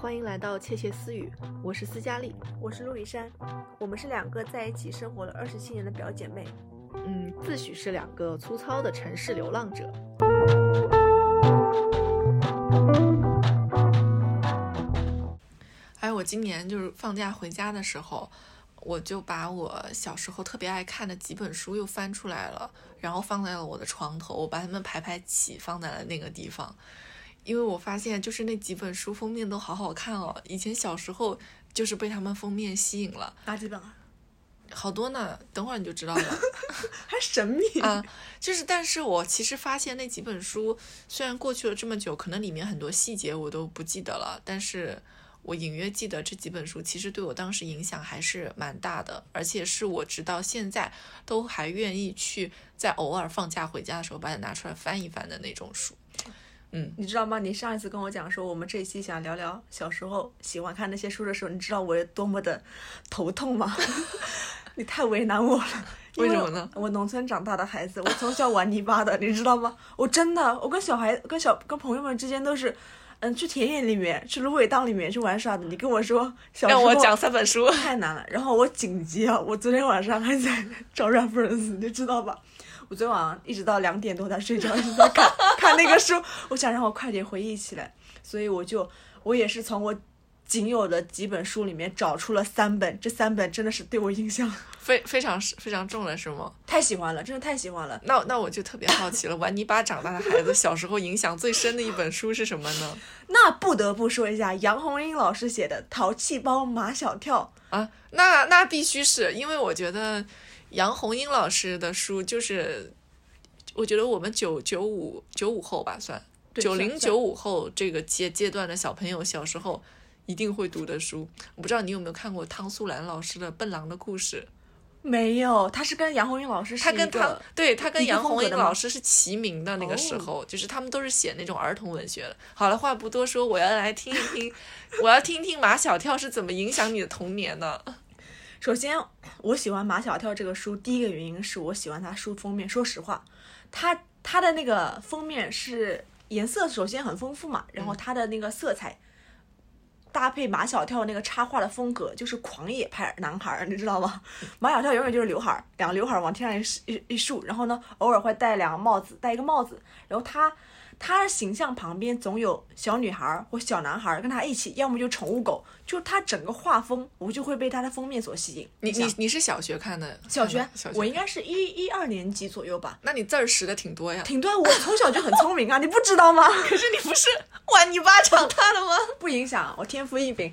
欢迎来到窃窃私语，我是斯嘉丽。我是陆一山，我们是两个在一起生活了二十七年的表姐妹。嗯，自诩是两个粗糙的城市流浪者。哎，我今年就是放假回家的时候，我就把我小时候特别爱看的几本书又翻出来了，然后放在了我的床头，我把它们排排起，放在了那个地方。因为我发现，就是那几本书封面都好好看哦。以前小时候就是被他们封面吸引了，哪几本啊？好多呢。等会儿你就知道了。还神秘啊！就是，但是我其实发现那几本书，虽然过去了这么久，可能里面很多细节我都不记得了，但是我隐约记得这几本书其实对我当时影响还是蛮大的，而且是我直到现在都还愿意去在偶尔放假回家的时候把它拿出来翻一翻的那种书。嗯，你知道吗？你上一次跟我讲说我们这一期想聊聊小时候喜欢看那些书的时候，你知道我有多么的头痛吗？你太为难我了。为什么呢？我农村长大的孩子，我从小玩泥巴的，你知道吗？我真的，我跟小孩、跟小、跟朋友们之间都是，嗯，去田野里面、去芦苇荡里面去玩耍的。你跟我说，让我讲三本书太难了。然后我紧急啊，我昨天晚上还在找 reference，你知道吧？我昨天晚上一直到两点多才睡着，一直在看看那个书。我想让我快点回忆起来，所以我就我也是从我仅有的几本书里面找出了三本，这三本真的是对我印象 非非常非常重了，是吗？太喜欢了，真的太喜欢了。那那我就特别好奇了，玩泥巴长大的孩子小时候影响最深的一本书是什么呢？那不得不说一下杨红樱老师写的《淘气包马小跳》啊，那那必须是因为我觉得。杨红樱老师的书就是，我觉得我们九九五九五后吧，算九零九五后这个阶阶段的小朋友小时候一定会读的书。我不知道你有没有看过汤素兰老师的《笨狼的故事》？没有，他是跟杨红樱老师，他跟他对他跟杨红樱老师是齐名的那个时候，就是他们都是写那种儿童文学的。好了，话不多说，我要来听一听，我要听听马小跳是怎么影响你的童年的。首先，我喜欢马小跳这个书，第一个原因是我喜欢他书封面。说实话，他他的那个封面是颜色首先很丰富嘛，然后他的那个色彩搭配马小跳那个插画的风格，就是狂野派男孩，你知道吗？马小跳永远就是刘海，两个刘海往天上一一竖，然后呢，偶尔会戴两个帽子，戴一个帽子，然后他。他的形象旁边总有小女孩或小男孩跟他一起，要么就宠物狗，就他整个画风，我就会被他的封面所吸引。你你你是小学看的？小学，我应该是一一二年级左右吧。那你字儿识的挺多呀？挺多，我从小就很聪明啊，你不知道吗？可是你不是玩泥巴长大的吗？不影响，我天赋异禀。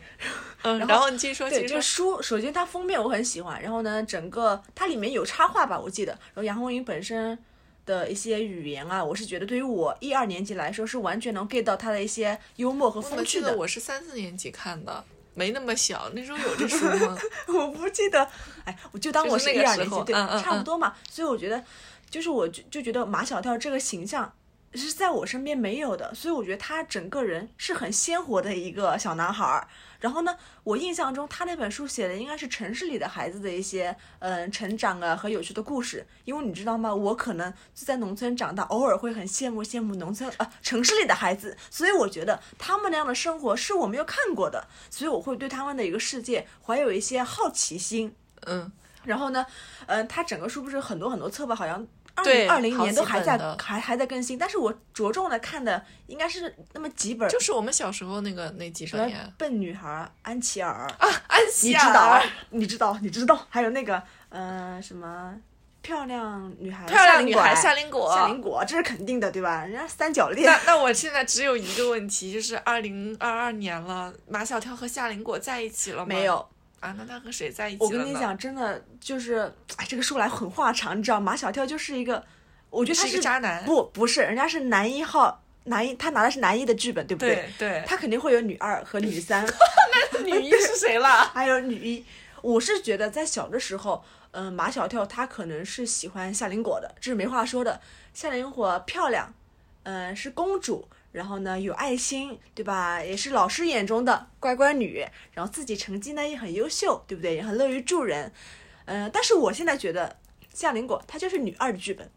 嗯，然后你继续说。对，这个书首先它封面我很喜欢，然后呢，整个它里面有插画吧，我记得。然后杨红樱本身。的一些语言啊，我是觉得对于我一二年级来说是完全能 get 到他的一些幽默和风趣的。我是三四年级看的，没那么小，那时候有这书吗？我不记得，哎，我就当我是一二年级，对，差不多嘛。所以我觉得，就是我就就觉得马小跳这个形象。是在我身边没有的，所以我觉得他整个人是很鲜活的一个小男孩儿。然后呢，我印象中他那本书写的应该是城市里的孩子的一些嗯成长啊和有趣的故事。因为你知道吗？我可能就在农村长大，偶尔会很羡慕羡慕农村啊城市里的孩子，所以我觉得他们那样的生活是我没有看过的，所以我会对他们的一个世界怀有一些好奇心。嗯，然后呢，嗯，他整个书不是很多很多册吧？好像。二零二零年都还在还还在更新，但是我着重的看的应该是那么几本，就是我们小时候那个那几本。笨女孩安琪儿啊，安琪儿，你知道？你知道？你知道？还有那个嗯什么漂亮女孩，漂亮女孩夏林果，夏林果这是肯定的，对吧？人家三角恋。那那我现在只有一个问题，就是二零二二年了，马小跳和夏林果在一起了吗？没有。啊，那他和谁在一起？我跟你讲，真的就是，哎，这个说来很话长，你知道，马小跳就是一个，我觉得他是渣男。不，不是，人家是男一号，男一，他拿的是男一的剧本，对不对？对。他肯定会有女二和女三。那女一是谁了？还有女一，我是觉得在小的时候，嗯，马小跳他可能是喜欢夏林果的，这是没话说的。夏林果漂亮，嗯，是公主。然后呢，有爱心，对吧？也是老师眼中的乖乖女。然后自己成绩呢也很优秀，对不对？也很乐于助人。嗯，但是我现在觉得夏林果她就是女二的剧本。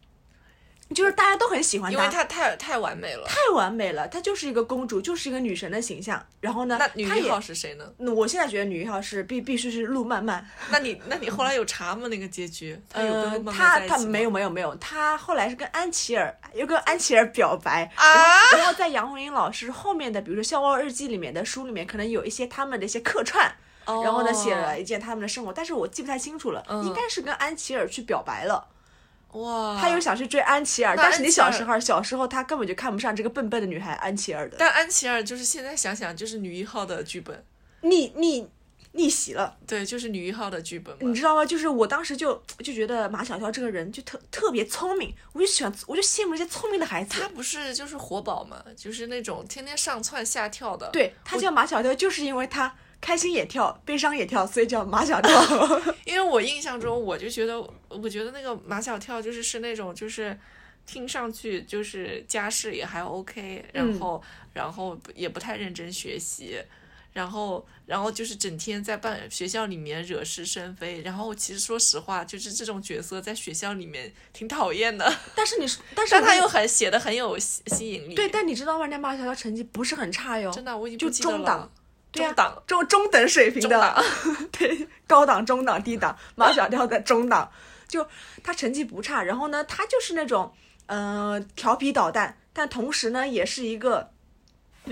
就是大家都很喜欢她因为她太太完美了。太完美了，她就是一个公主，就是一个女神的形象。然后呢，那女一号是谁呢？那我现在觉得女一号是必必须是路漫漫，那你那你后来有查吗？那个结局？她有跟她她没有没有没有，她后来是跟安琪儿又跟安琪儿表白啊然后然后在杨红樱老师后面的，比如说《笑傲日记》里面的书里面，可能有一些他们的一些客串，哦然后呢写了一件他们的生活，但是我记不太清楚了，嗯应该是跟安琪儿去表白了，哇，他又想去追安琪儿，那但是你小时候小时候他根本就看不上这个笨笨的女孩安琪儿的，但安琪儿就是现在想想就是女一号的剧本，逆逆逆袭了。对，就是女一号的剧本你。知道吗？就是我当时就就觉得马小跳这个人就特特别聪明，我就喜欢，我就羡慕这些聪明的孩子他。不是就是活宝嘛，就是那种天天上蹿下跳的。，对他叫马小跳，就是因为他开心也跳，悲伤也跳，所以叫马小跳。因为我印象中我就觉得，我觉得那个马小跳就是是那种就是。听上去就是家世也还 OK，然嗯后、然后也不太认真学习，然后然后就是整天在办学校里面惹是生非，然后其实说实话，就是这种角色在学校里面挺讨厌的，但是你，但是但他又很写的很有吸吸引力。对，但你知道吗？人家马小跳成绩不是很差哟，真的我已经就不记得了中档。中中等水平的。对，高档、中档、低档，马小跳在中档，就他成绩不差，然后呢，他就是那种呃调皮捣蛋，但同时呢，也是一个。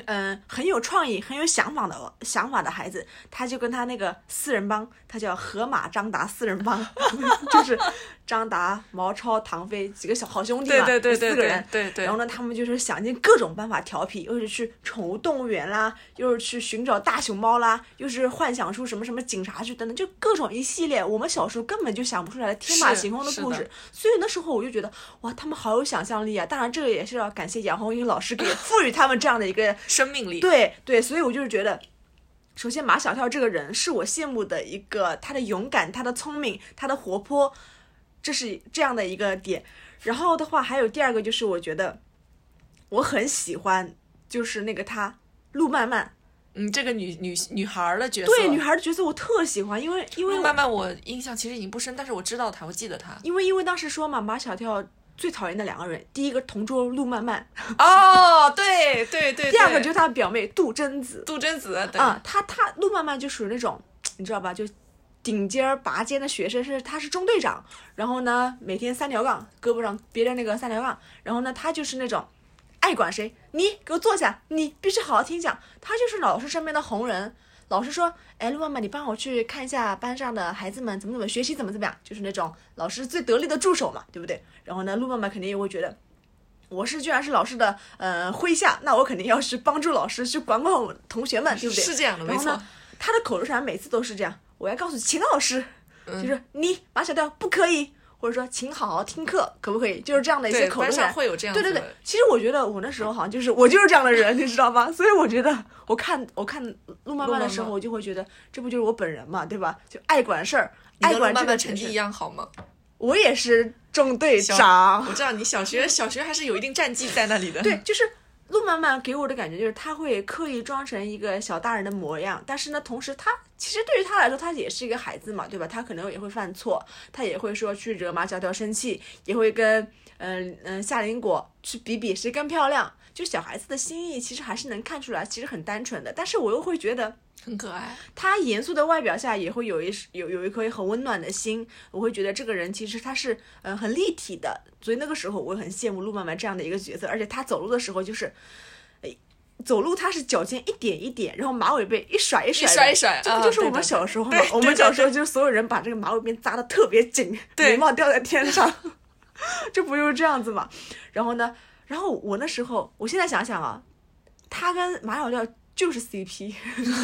嗯，很有创意、很有想法的想法的孩子，他就跟他那个四人帮，他叫河马张达四人帮，就是张达、毛超、唐飞几个小好兄弟嘛，对对对四个人，对对。然后呢，他们就是想尽各种办法调皮，又是去宠物动物园啦，又是去寻找大熊猫啦，又是幻想出什么什么警察去等等，就各种一系列我们小时候根本就想不出来的天马行空的故事。所以那时候我就觉得，哇，他们好有想象力啊！当然，这个也是要感谢杨红樱老师给赋予他们这样的一个生命力。对对，所以我就是觉得，首先马小跳这个人是我羡慕的一个，他的勇敢，他的聪明，他的活泼，这是这样的一个点。然后的话，还有第二个就是我觉得我很喜欢，就是那个他陆漫漫，嗯，这个女女女孩儿的角色，对女孩的角色我特喜欢，因为因为陆漫漫我印象其实已经不深，但是我知道她，我记得她。因为因为当时说嘛，马小跳最讨厌的两个人，第一个同桌陆漫漫，哦，对对对。第二个就是他的表妹杜真子。杜真子，对，啊，他他陆漫漫就属于那种，你知道吧？就顶尖儿拔尖的学生，是他是中队长，然后呢每天三条杠，胳膊上别着那个三条杠，然后呢他就是那种爱管谁，你给我坐下，你必须好好听讲，他就是老师身边的红人。老师说：“哎，陆妈妈，你帮我去看一下班上的孩子们怎么怎么学习，怎么怎么样，就是那种老师最得力的助手嘛，对不对？然后呢，陆妈妈肯定也会觉得，我是居然是老师的呃麾下，那我肯定要去帮助老师去管管我同学们，对不对？是这样的，没错他的口头禅每次都是这样，我要告诉秦老师，就是你马小跳不可以，或者说请好好听课，可不可以？就是这样的一些对，口头禅。会有这样的。对对对，其实我觉得我那时候好像就是我就是这样的人，你知道吗？所以我觉得我看我看路漫漫的时候，我就会觉得这不就是我本人嘛，对吧？就爱管事儿，爱管这个事漫成绩一样好吗？我也是中队长，我知道你小学小学还是有一定战绩在那里的。对，就是路漫漫给我的感觉就是他会刻意装成一个小大人的模样，但是呢，同时他其实对于他来说，他也是一个孩子嘛，对吧？他可能也会犯错，他也会说去惹马小跳生气，也会跟嗯嗯、夏林果去比比谁更漂亮。就小孩子的心意，其实还是能看出来，其实很单纯的。但是我又会觉得，很可爱。他严肃的外表下也会有一有有一颗很温暖的心，我会觉得这个人其实他是嗯、呃很立体的，所以那个时候我很羡慕陆漫漫这样的一个角色，而且他走路的时候就是，哎，走路他是脚尖一点一点，然后马尾辫一甩一甩的一甩一甩这啊不就是我们小时候吗？我们小时候就是所有人把这个马尾辫扎的特别紧，对眉毛掉在天上，这不就是这样子嘛？然后呢，然后我那时候，我现在想想啊，他跟马小跳就是 CP，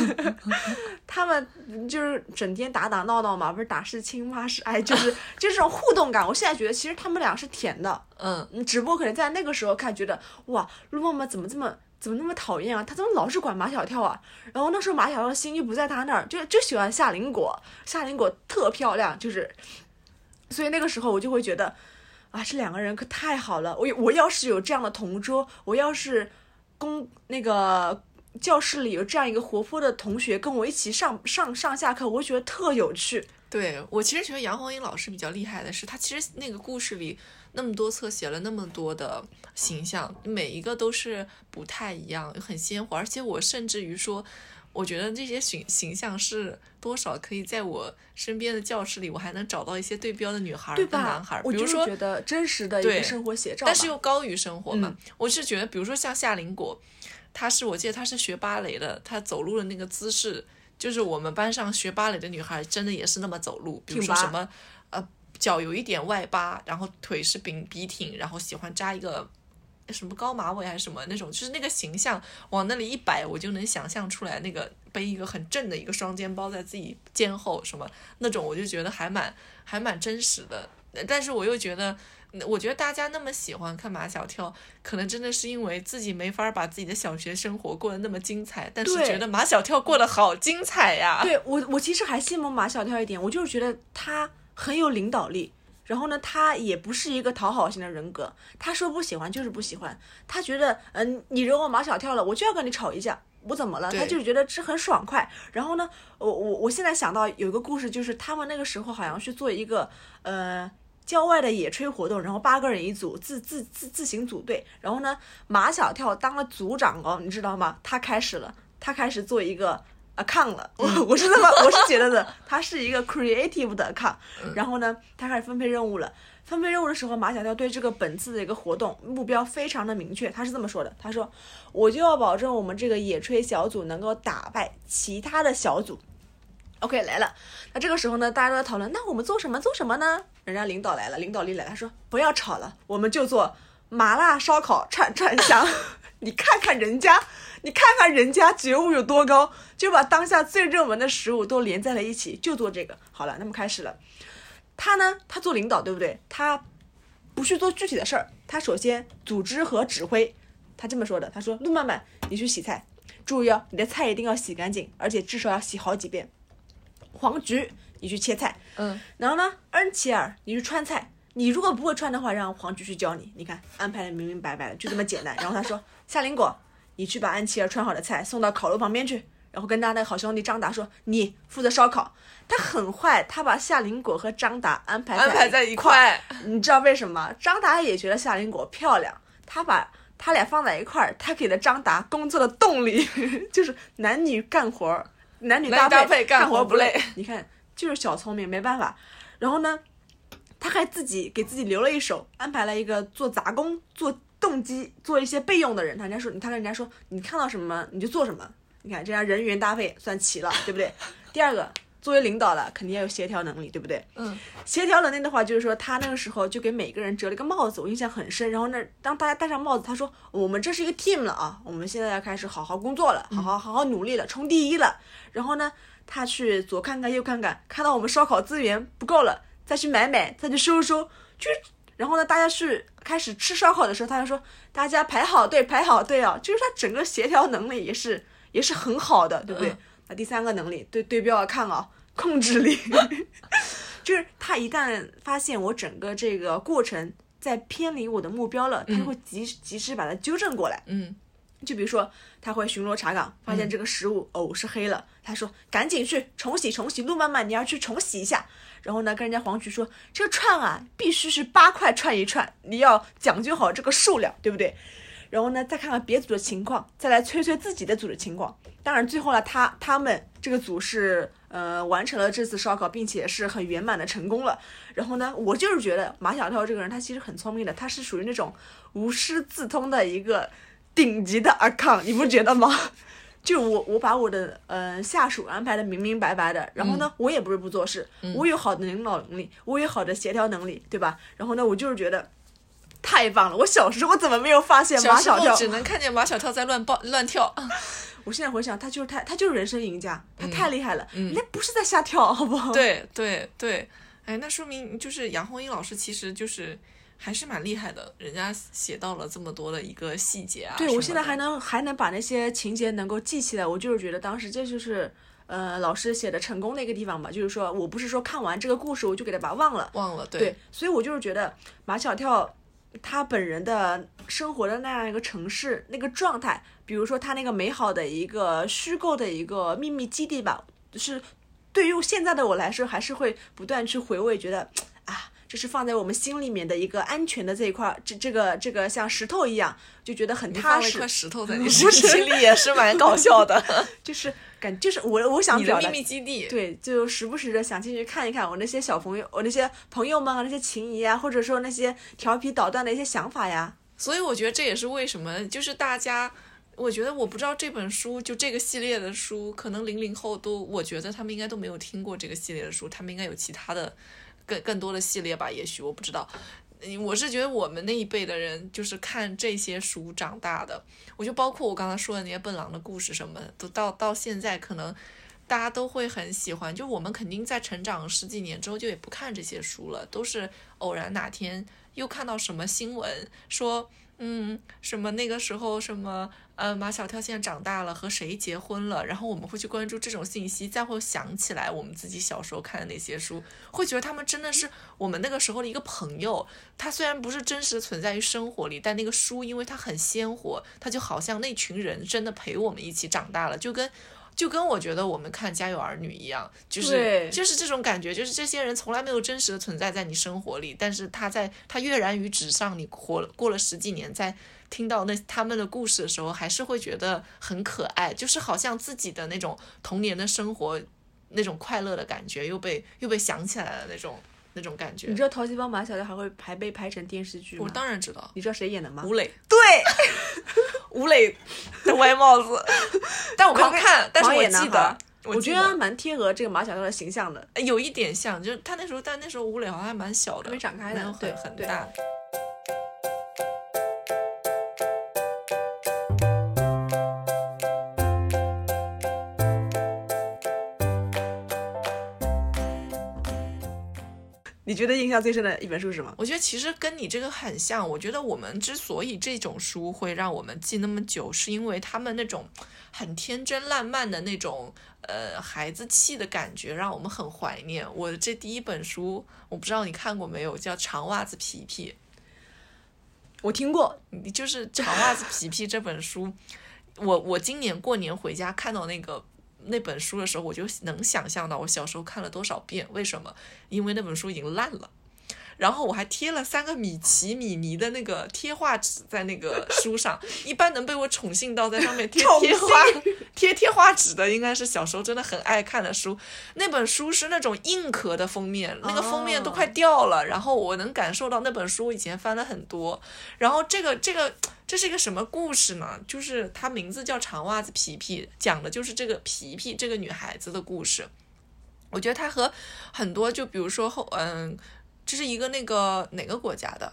他们就是整天打打闹闹嘛，不是打是亲骂是爱，就是就是这种互动感。我现在觉得其实他们俩是甜的，嗯，嗯，只不过可能在那个时候看，觉得哇，陆梦梦怎么这么怎么那么讨厌啊？他怎么老是管马小跳啊？然后那时候马小跳的心就不在他那儿，就就喜欢夏林果，夏林果特漂亮，就是，所以那个时候我就会觉得，啊，这两个人可太好了。我我要是有这样的同桌，我要是公那个。教室里有这样一个活泼的同学跟我一起上上上下课，我会觉得特有趣。对我其实觉得杨红樱老师比较厉害的是，她其实那个故事里那么多册写了那么多的形象，每一个都是不太一样，很鲜活。而且我甚至于说，我觉得这些形形象是多少可以在我身边的教室里，我还能找到一些对标的女孩儿对吧？男孩儿，我就是比如说觉得真实的一个生活写照，但是又高于生活嘛。嗯我是觉得，比如说像夏林果，她是我记得她是学芭蕾的，她走路的那个姿势，就是我们班上学芭蕾的女孩真的也是那么走路，比如说什么呃脚有一点外八，然后腿是笔笔挺，然后喜欢扎一个。什么高马尾还是什么那种，就是那个形象往那里一摆，我就能想象出来那个背一个很正的一个双肩包在自己肩后什么那种，我就觉得还蛮还蛮真实的。但是我又觉得，我觉得大家那么喜欢看马小跳，可能真的是因为自己没法把自己的小学生活过得那么精彩，但是觉得马小跳过得好精彩呀。对我，我其实还羡慕马小跳一点，我就是觉得他很有领导力。然后呢，他也不是一个讨好型的人格，他说不喜欢就是不喜欢。他觉得，嗯、你惹我马小跳了，我就要跟你吵一架，我怎么了？他就是觉得这很爽快。然后呢，我我我现在想到有一个故事，就是他们那个时候好像去做一个呃郊外的野炊活动，然后八个人一组，自自自自行组队。然后呢，马小跳当了组长哦，你知道吗？他开始了，他开始做一个 account 了。我我是这么我是觉得的，他是一个 creative 的 account。然后呢，他开始分配任务了。分配任务的时候，马小跳对这个本次的一个活动目标非常的明确，他是这么说的：“他说，我就要保证我们这个野炊小组能够打败其他的小组。” OK 来了，那这个时候呢，大家都在讨论，那我们做什么做什么呢？人家领导来了，领导力来了，他说不要吵了，我们就做麻辣烧烤串串香。你看看人家，你看看人家觉悟有多高，就把当下最热门的食物都连在了一起，就做这个。好了，那么开始了。他呢，他做领导，对不对？他不去做具体的事儿，他首先组织和指挥。他这么说的，他说：“陆曼曼，你去洗菜，注意哦，你的菜一定要洗干净，而且至少要洗好几遍。”黄菊，你去切菜，嗯，然后呢，恩琪儿，你去川菜。你如果不会穿的话，让黄菊去教你。你看，安排的明明白白的，就这么简单。然后他说：“ 夏林果，你去把安琪儿穿好的菜送到烤炉旁边去，然后跟他那个好兄弟张达说，你负责烧烤。”他很坏，他把夏林果和张达安排安排在一块。块，你知道为什么？张达也觉得夏林果漂亮，他把他俩放在一块儿，他给了张达工作的动力，就是男女干活儿，男女搭配干干活不累。你看，就是小聪明，没办法。然后呢，他还自己给自己留了一手，安排了一个做杂工、做动机、做一些备用的人。他人家说，他跟人家说，你看到什么你就做什么。你看，这样人员搭配算齐了，对不对？第二个，作为领导了，肯定要有协调能力，对不对？嗯，协调能力的话，就是说他那个时候就给每个人折了一个帽子，我印象很深。然后呢，当大家戴上帽子，他说：“我们这是一个 team 了啊，我们现在要开始好好工作了，好好好好努力了，冲第一了。”然后呢，他去左看看右看看，看到我们烧烤资源不够了，再去买买，再去收收，就。然后呢，大家去开始吃烧烤的时候，他就说：“大家排好队，排好队啊！”就是他整个协调能力也是也是很好的，对不对？嗯那第三个能力，对对标要看啊，控制力，就是他一旦发现我整个这个过程在偏离我的目标了，他就会及及时把它纠正过来。嗯，就比如说，他会巡逻查岗，发现这个食物、哦是黑了，他说赶紧去重洗重洗，路漫漫你要去重洗一下。然后呢，跟人家黄菊说，这个串啊必须是八块串一串，你要讲究好这个数量，对不对？然后呢，再看看别组的情况，再来催催自己的组的情况。当然，最后呢，他他们这个组是呃完成了这次烧烤，并且是很圆满的成功了。然后呢，我就是觉得马小跳这个人他其实很聪明的，他是属于那种无师自通的一个顶级的阿康，你不觉得吗？就我我把我的呃下属安排的明明白白的，然后呢，我也不是不做事，我有好的领导能力，我有好的协调能力，对吧？然后呢，我就是觉得太棒了。我小时候怎么没有发现马小跳？只能看见马小跳在乱蹦乱跳，我现在回想，他就是太他就是人生赢家，他太厉害了，人家不是在瞎跳，好不好？对对对，哎，那说明就是杨红樱老师其实就是还是蛮厉害的，人家写到了这么多的一个细节啊。对，我现在还能还能把那些情节能够记起来，我就是觉得当时这就是呃老师写的成功的一个地方吧，就是说我不是说看完这个故事我就给他把它忘了，忘了，对，所以我就是觉得马小跳他本人的生活的那样一个城市那个状态，比如说他那个美好的一个虚构的一个秘密基地吧，就是对于现在的我来说，还是会不断去回味，觉得，这是放在我们心里面的一个安全的这一块儿，这这个这个像石头一样，就觉得很踏实。石头在你 身心里也是蛮搞笑的。就是感，就是我我想你的秘密基地，对，就时不时的想进去看一看我那些小朋友，我那些朋友们啊，那些情谊啊，或者说那些调皮捣蛋的一些想法呀。所以我觉得这也是为什么，就是大家，我觉得我不知道这本书就这个系列的书，可能零零后都，我觉得他们应该都没有听过这个系列的书，他们应该有其他的更更多的系列吧，也许我不知道。我是觉得我们那一辈的人就是看这些书长大的，我就包括我刚才说的那些笨狼的故事什么的，都到到现在可能大家都会很喜欢。就我们肯定在成长十几年之后就也不看这些书了，都是偶然哪天又看到什么新闻说，嗯，什么那个时候什么呃马小跳现在长大了和谁结婚了，然后我们会去关注这种信息，再会想起来我们自己小时候看的那些书，会觉得他们真的是我们那个时候的一个朋友。他虽然不是真实存在于生活里，但那个书因为它很鲜活，它就好像那群人真的陪我们一起长大了，就跟。就跟我觉得我们看《家有儿女》一样，就是就是这种感觉，就是这些人从来没有真实的存在在你生活里，但是他在他跃然于纸上，你活了过了十几年，在听到那他们的故事的时候，还是会觉得很可爱，就是好像自己的那种童年的生活那种快乐的感觉又被又被想起来了那种那种感觉你。知道《淘气包马小跳》还会还被拍成电视剧吗？我当然知道，你知道谁演的吗？吴磊，对，吴磊的歪帽子，但我没有看，但是我记得我觉得蛮贴合这个马小跳的形象的。有一点像，就是他那时候，但那时候吴磊好像还蛮小的，还没长开呢没有对很很对你觉得印象最深的一本书是什么？我觉得其实跟你这个很像。我觉得我们之所以这种书会让我们记那么久，是因为他们那种很天真烂漫的那种呃孩子气的感觉，让我们很怀念。我的这第一本书，我不知道你看过没有，叫《长袜子皮皮》。我听过，你就是《长袜子皮皮》这本书，我我今年过年回家看到那个那本书的时候，我就能想象到我小时候看了多少遍。为什么？因为那本书已经烂了。然后我还贴了三个米奇、米妮的那个贴画纸在那个书上，一般能被我宠幸到在上面贴 贴画、贴贴画纸的，应该是小时候真的很爱看的书。那本书是那种硬壳的封面，那个封面都快掉了。然后我能感受到那本书我以前翻了很多。然后这个这个这是一个什么故事呢？就是它名字叫《长袜子皮皮》，讲的就是这个皮皮这个女孩子的故事。我觉得它和很多，就比如说后嗯，这是一个那个哪个国家的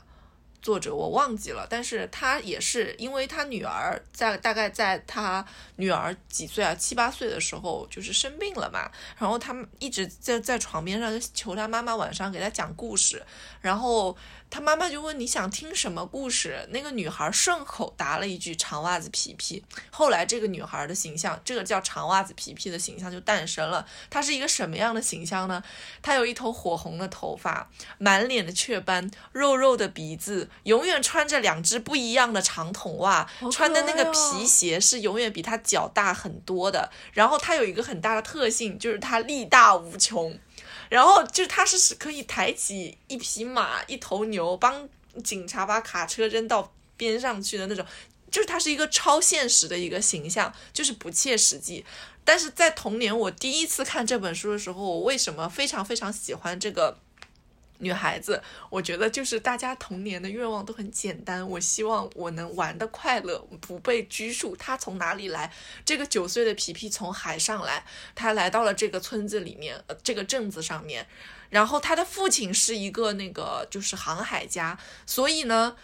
作者我忘记了，但是他也是因为他女儿在大概在他女儿几岁啊七八岁的时候就是生病了嘛，然后他一直在在床边上求他妈妈晚上给他讲故事，然后他妈妈就问你想听什么故事，那个女孩顺口答了一句长袜子皮皮。后来这个女孩的形象，这个叫长袜子皮皮的形象就诞生了。她是一个什么样的形象呢？她有一头火红的头发，满脸的雀斑，肉肉的鼻子，永远穿着两只不一样的长筒袜，可穿的那个皮鞋是永远比她脚大很多的。然后她有一个很大的特性，就是她力大无穷。然后就是他是可以抬起一匹马、一头牛，帮警察把卡车扔到边上去的那种，就是他是一个超现实的一个形象，就是不切实际。但是在童年我第一次看这本书的时候，我为什么非常非常喜欢这个女孩子？我觉得就是大家童年的愿望都很简单，我希望我能玩的快乐，不被拘束。他从哪里来？这个九岁的皮皮从海上来，他来到了这个村子里面，呃，这个镇子上面。然后他的父亲是一个那个就是航海家，所以呢，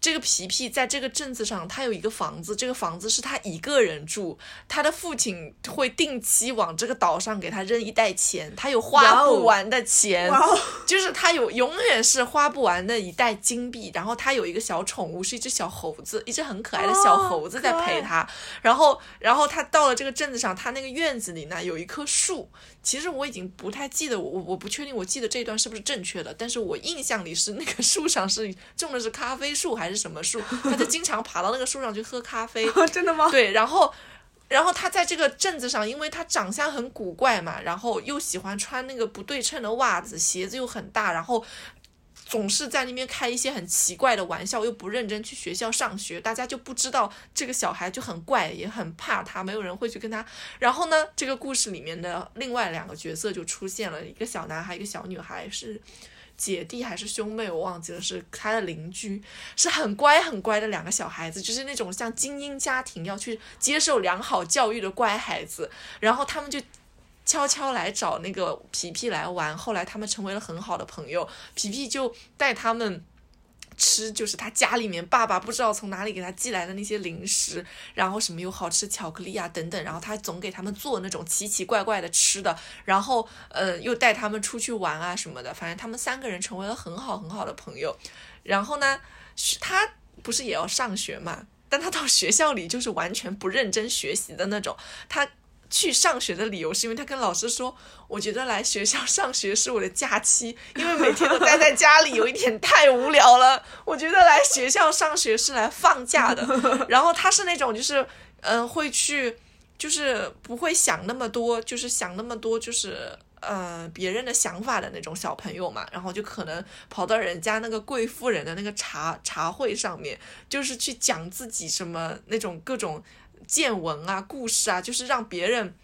这个皮皮在这个镇子上，他有一个房子，这个房子是他一个人住。他的父亲会定期往这个岛上给他扔一袋钱，他有花不完的钱。就是他有永远是花不完的一袋金币，然后他有一个小宠物，是一只小猴子，一只很可爱的小猴子在陪他。然后，然后他到了这个镇子上，他那个院子里呢有一棵树。其实我已经不太记得，我我我不确定我记得这一段是不是正确的，但是我印象里是那个树上是种的是咖啡树还是什么树，他就经常爬到那个树上去喝咖啡。真的吗？对，然后然后他在这个镇子上，因为他长相很古怪嘛，然后又喜欢穿那个不对称的袜子，鞋子又很大，然后总是在那边开一些很奇怪的玩笑，又不认真去学校上学，大家就不知道这个小孩就很怪，也很怕他，没有人会去跟他。然后呢，这个故事里面的另外两个角色就出现了，一个小男孩，一个小女孩，是姐弟还是兄妹，我忘记了，是他的邻居，是很乖很乖的两个小孩子，就是那种像精英家庭要去接受良好教育的乖孩子。然后他们就悄悄来找那个皮皮来玩，后来他们成为了很好的朋友，皮皮就带他们。吃就是他家里面爸爸不知道从哪里给他寄来的那些零食，然后什么有好吃巧克力啊等等，然后他总给他们做那种奇奇怪怪的吃的，然后呃又带他们出去玩啊什么的，反正他们三个人成为了很好很好的朋友。然后呢，他不是也要上学嘛？但他到学校里就是完全不认真学习的那种，他。去上学的理由是因为他跟老师说，我觉得来学校上学是我的假期，因为每天都待在家里有一点太无聊了。我觉得来学校上学是来放假的。然后他是那种就是嗯会去就是不会想那么多，就是想那么多就是呃别人的想法的那种小朋友嘛。然后就可能跑到人家那个贵妇人的那个茶茶会上面，就是去讲自己什么那种各种。见闻啊，故事啊，就是让别人，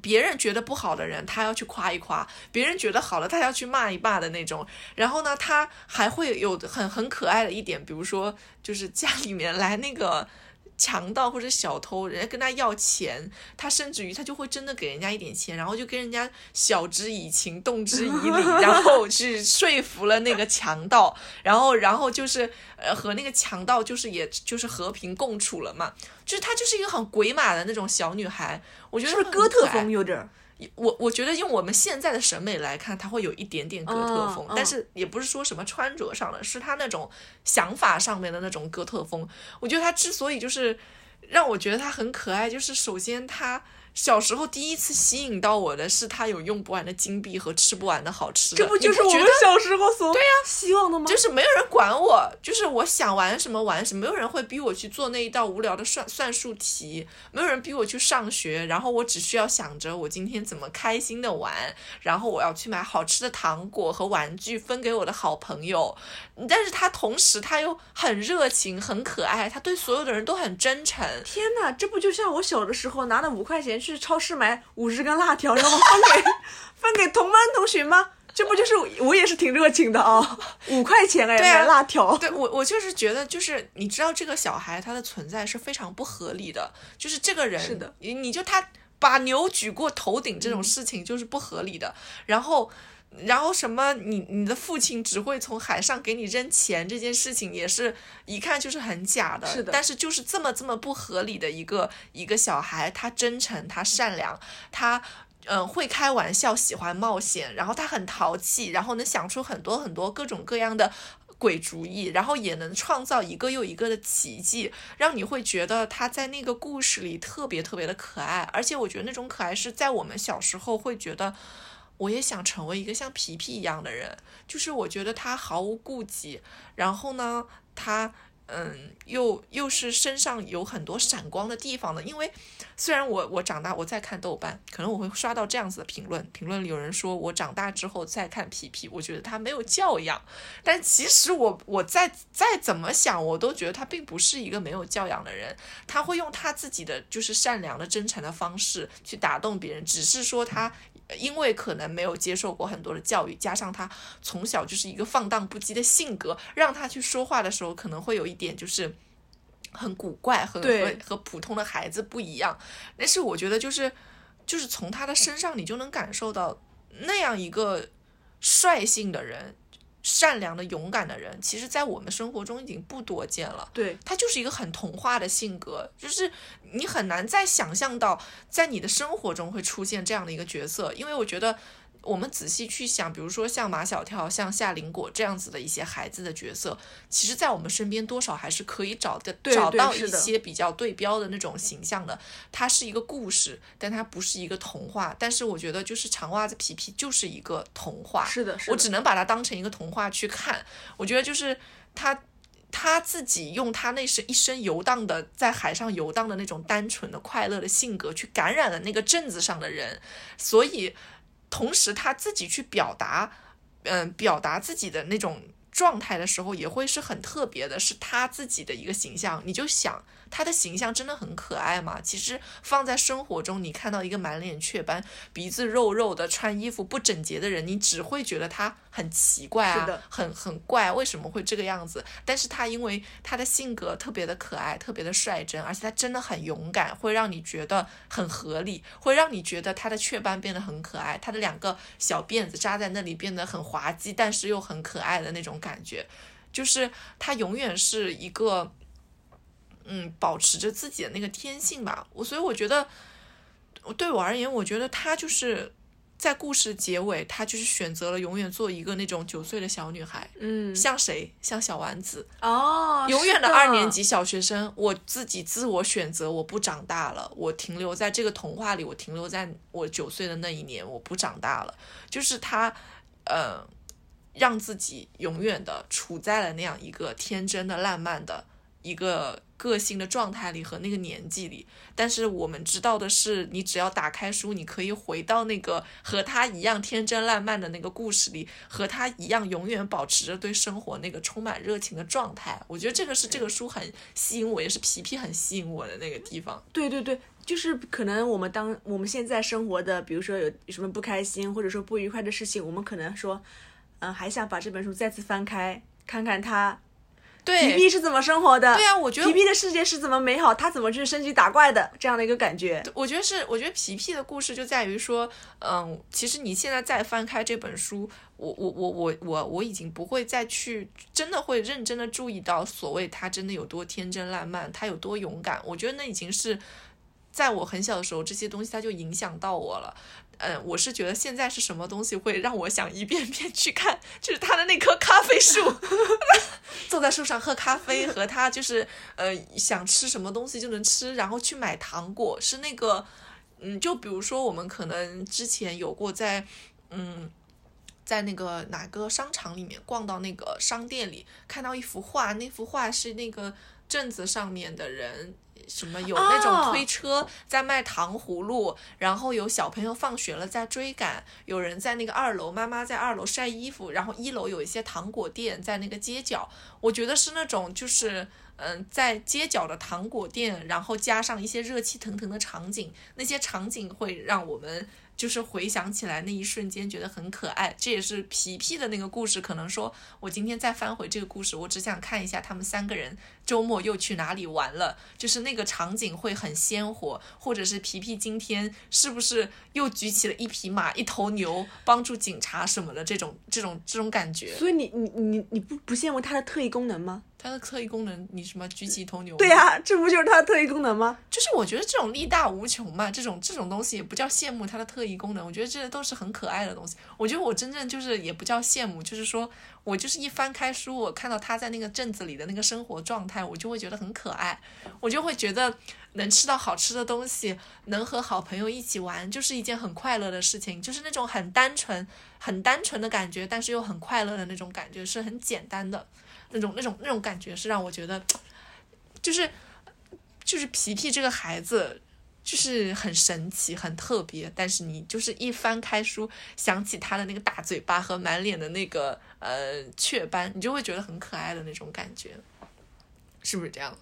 别人觉得不好的人，他要去夸一夸；别人觉得好了，他要去骂一骂的那种。然后呢，他还会有很很可爱的一点，比如说，就是家里面来那个。强盗或者小偷，人家跟他要钱，他甚至于他就会真的给人家一点钱，然后就跟人家晓之以情，动之以理，然后去说服了那个强盗，然后然后就是呃和那个强盗就是也就是和平共处了嘛，就是她就是一个很鬼马的那种小女孩，我觉得是哥特风有点。我我觉得用我们现在的审美来看，他会有一点点哥特风，但是也不是说什么穿着上的，是他那种想法上面的那种哥特风。我觉得他之所以就是让我觉得他很可爱，就是首先他。小时候第一次吸引到我的是他有用不完的金币和吃不完的好吃的，这不就是我们小时候所对呀希望的吗？就是没有人管我，就是我想玩什么玩什么，没有人会逼我去做那一道无聊的算算术题，没有人逼我去上学，然后我只需要想着我今天怎么开心的玩，然后我要去买好吃的糖果和玩具分给我的好朋友，但是他同时他又很热情很可爱，他对所有的人都很真诚。天哪，这不就像我小的时候拿了五块钱。去超市买五十根辣条，然后分给分给同班同学吗？这不就是我也是挺热情的啊！五块钱哎，买辣条。对我，我就是觉得，就是你知道这个小孩他的存在是非常不合理的，就是这个人，是的，你你就他把牛举过头顶这种事情就是不合理的，然后。然后什么？你你的父亲只会从海上给你扔钱，这件事情也是一看就是很假的。是的。但是就是这么这么不合理的一个一个小孩，他真诚，他善良，他嗯会开玩笑，喜欢冒险，然后他很淘气，然后能想出很多很多各种各样的鬼主意，然后也能创造一个又一个的奇迹，让你会觉得他在那个故事里特别特别的可爱。而且我觉得那种可爱是在我们小时候会觉得。我也想成为一个像皮皮一样的人，就是我觉得他毫无顾忌，然后呢，他嗯，又又是身上有很多闪光的地方的。因为虽然我我长大我再看豆瓣，可能我会刷到这样子的评论，评论里有人说我长大之后再看皮皮，我觉得他没有教养。但其实我我再再怎么想，我都觉得他并不是一个没有教养的人，他会用他自己的就是善良的、真诚的方式去打动别人，只是说他。因为可能没有接受过很多的教育，加上他从小就是一个放荡不羁的性格，让他去说话的时候可能会有一点就是很古怪，和和和普通的孩子不一样。但是我觉得就是就是从他的身上你就能感受到那样一个率性的人。善良的、勇敢的人，其实，在我们生活中已经不多见了。对他就是一个很童话的性格，就是你很难再想象到，在你的生活中会出现这样的一个角色，因为我觉得。我们仔细去想，比如说像马小跳、像夏林果这样子的一些孩子的角色，其实，在我们身边多少还是可以找的找到一些比较对标的那种形象的。它是一个故事，但它不是一个童话。但是我觉得，就是长袜子皮皮就是一个童话。是的，我只能把它当成一个童话去看。我觉得就是他。他自己用他那是一身游荡的在海上游荡的那种单纯的快乐的性格去感染了那个镇子上的人，所以同时他自己去表达，嗯，表达自己的那种状态的时候，也会是很特别的，是他自己的一个形象。你就想他的形象真的很可爱嘛？其实放在生活中，你看到一个满脸雀斑、鼻子肉肉的、穿衣服不整洁的人，你只会觉得他很奇怪啊，很很怪，为什么会这个样子？但是他因为他的性格特别的可爱，特别的率真，而且他真的很勇敢，会让你觉得很合理，会让你觉得他的雀斑变得很可爱，他的两个小辫子扎在那里变得很滑稽，但是又很可爱的那种感觉，就是他永远是一个。嗯，保持着自己的那个天性吧，我所以我觉得，对我而言，我觉得他就是在故事结尾，他就是选择了永远做一个那种九岁的小女孩，嗯，像谁？像小丸子，哦，永远的二年级小学生。我自己自我选择，我不长大了，我停留在这个童话里，我停留在我九岁的那一年，我不长大了。就是他，呃，让自己永远的处在了那样一个天真的、烂漫的一个个性的状态里和那个年纪里。但是我们知道的是，你只要打开书，你可以回到那个和他一样天真烂漫的那个故事里，和他一样永远保持着对生活那个充满热情的状态。我觉得这个是这个书很吸引我，也是皮皮很吸引我的那个地方。对对对，就是可能我们当我们现在生活的，比如说有什么不开心或者说不愉快的事情，我们可能说，嗯、还想把这本书再次翻开，看看他皮对，皮是怎么生活的，对啊，我觉得皮皮的世界是怎么美好，他怎么去升级打怪的这样的一个感觉。我觉得是，我觉得皮皮的故事就在于说，嗯，其实你现在再翻开这本书，我我我我我我已经不会再去真的会认真的注意到所谓他真的有多天真烂漫，他有多勇敢。我觉得那已经是在我很小的时候，这些东西它就影响到我了。嗯，我是觉得现在是什么东西会让我想一遍遍去看，就是他的那棵咖啡树，坐在树上喝咖啡，和他就是呃想吃什么东西就能吃，然后去买糖果，是那个嗯，就比如说我们可能之前有过在嗯。在那个哪个商场里面逛到那个商店里，看到一幅画，那幅画是那个镇子上面的人，什么有那种哦推车在卖糖葫芦，然后有小朋友放学了在追赶，有人在那个二楼，妈妈在二楼晒衣服，然后一楼有一些糖果店在那个街角，我觉得是那种就是。嗯，在街角的糖果店，然后加上一些热气腾腾的场景，那些场景会让我们就是回想起来那一瞬间觉得很可爱。这也是皮皮的那个故事，可能说我今天再翻回这个故事，我只想看一下他们三个人周末又去哪里玩了，就是那个场景会很鲜活，或者是皮皮今天是不是又举起了一匹马、一头牛，帮助警察什么的这种这种这种感觉。所以你你你你不不羡慕他的特异功能吗？它的特异功能，你什么举起一头牛？对呀、这不就是他的特异功能吗？就是我觉得这种力大无穷嘛，这种这种东西也不叫羡慕它的特异功能，我觉得这都是很可爱的东西。我觉得我真正就是也不叫羡慕，就是说我就是一翻开书，我看到他在那个镇子里的那个生活状态，我就会觉得很可爱，我就会觉得能吃到好吃的东西，能和好朋友一起玩，就是一件很快乐的事情，就是那种很单纯、很单纯的感觉，但是又很快乐的那种感觉，是很简单的那种、那种、那种感觉，是让我觉得，就是。就是皮皮这个孩子，就是很神奇、很特别。但是你就是一翻开书，想起他的那个大嘴巴和满脸的那个呃雀斑，你就会觉得很可爱的那种感觉，是不是这样？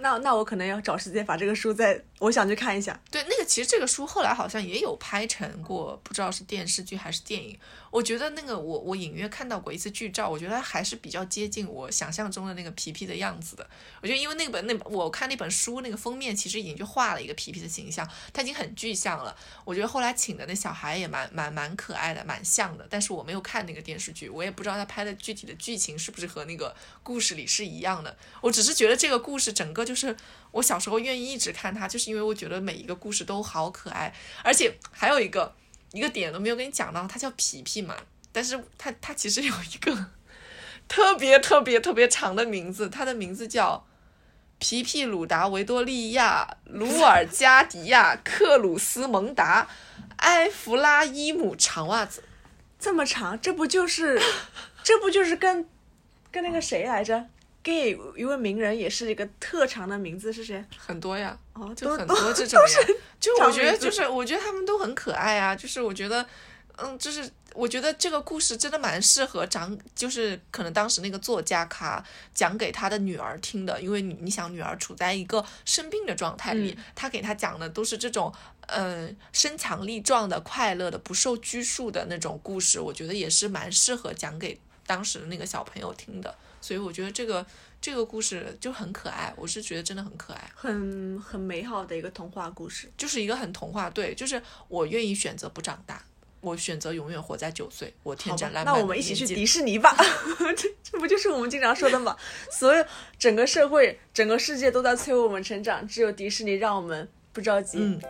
那那我可能要找时间把这个书再，我想去看一下。对，那个其实这个书后来好像也有拍成过，不知道是电视剧还是电影。我觉得那个我我隐约看到过一次剧照，我觉得还是比较接近我想象中的那个皮皮的样子的。我觉得因为那本那我看那本书那个封面其实已经就画了一个皮皮的形象，他已经很具象了。我觉得后来请的那小孩也蛮蛮蛮可爱的，蛮像的。但是我没有看那个电视剧，我也不知道他拍的具体的剧情是不是和那个故事里是一样的。我只是觉得这个故事整个就是我小时候愿意一直看它，就是因为我觉得每一个故事都好可爱，而且还有一个一个点都没有跟你讲到，它叫皮皮嘛，但是它它其实有一个特别特别特别长的名字，它的名字叫皮皮鲁达维多利亚鲁尔加迪亚克鲁斯蒙达埃弗拉伊姆长袜子。这么长，这不就是，这不就是跟跟那个谁来着给一位名人也是一个特长的名字是谁？很多呀，哦，就很多这种呀。就我觉得，就是我觉得他们都很可爱啊。就是我觉得，嗯，就是我觉得这个故事真的蛮适合讲，就是可能当时那个作家卡讲给他的女儿听的，因为你你想，女儿处在一个生病的状态里，嗯他给他讲的都是这种。嗯，身强力壮的、快乐的、不受拘束的那种故事，我觉得也是蛮适合讲给当时的那个小朋友听的。所以我觉得这个这个故事就很可爱，我是觉得真的很可爱。很很美好的一个童话故事。就是一个很童话，对，就是我愿意选择不长大，我选择永远活在九岁，我天真烂漫那我们一起去迪士尼吧，这这不就是我们经常说的吗？所有整个社会、整个世界都在催我们成长，只有迪士尼让我们不着急。嗯，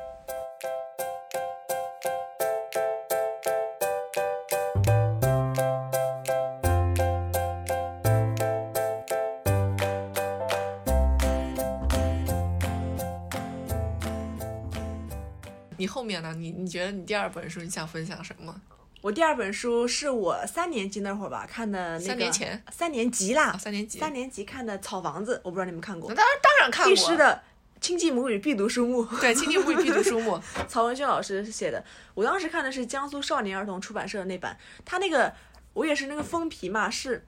面呢？你你觉得你第二本书你想分享什么？我第二本书是我三年级那会儿吧看的那个，三年前三年级啦，啊，三年级，三年级看的《草房子》，我不知道你们看过。当然当然看过，必须的亲近母语必读书目，对，亲近母语必读书目，曹文轩老师写的。我当时看的是江苏少年儿童出版社的那版，他那个我也是那个封皮嘛，是，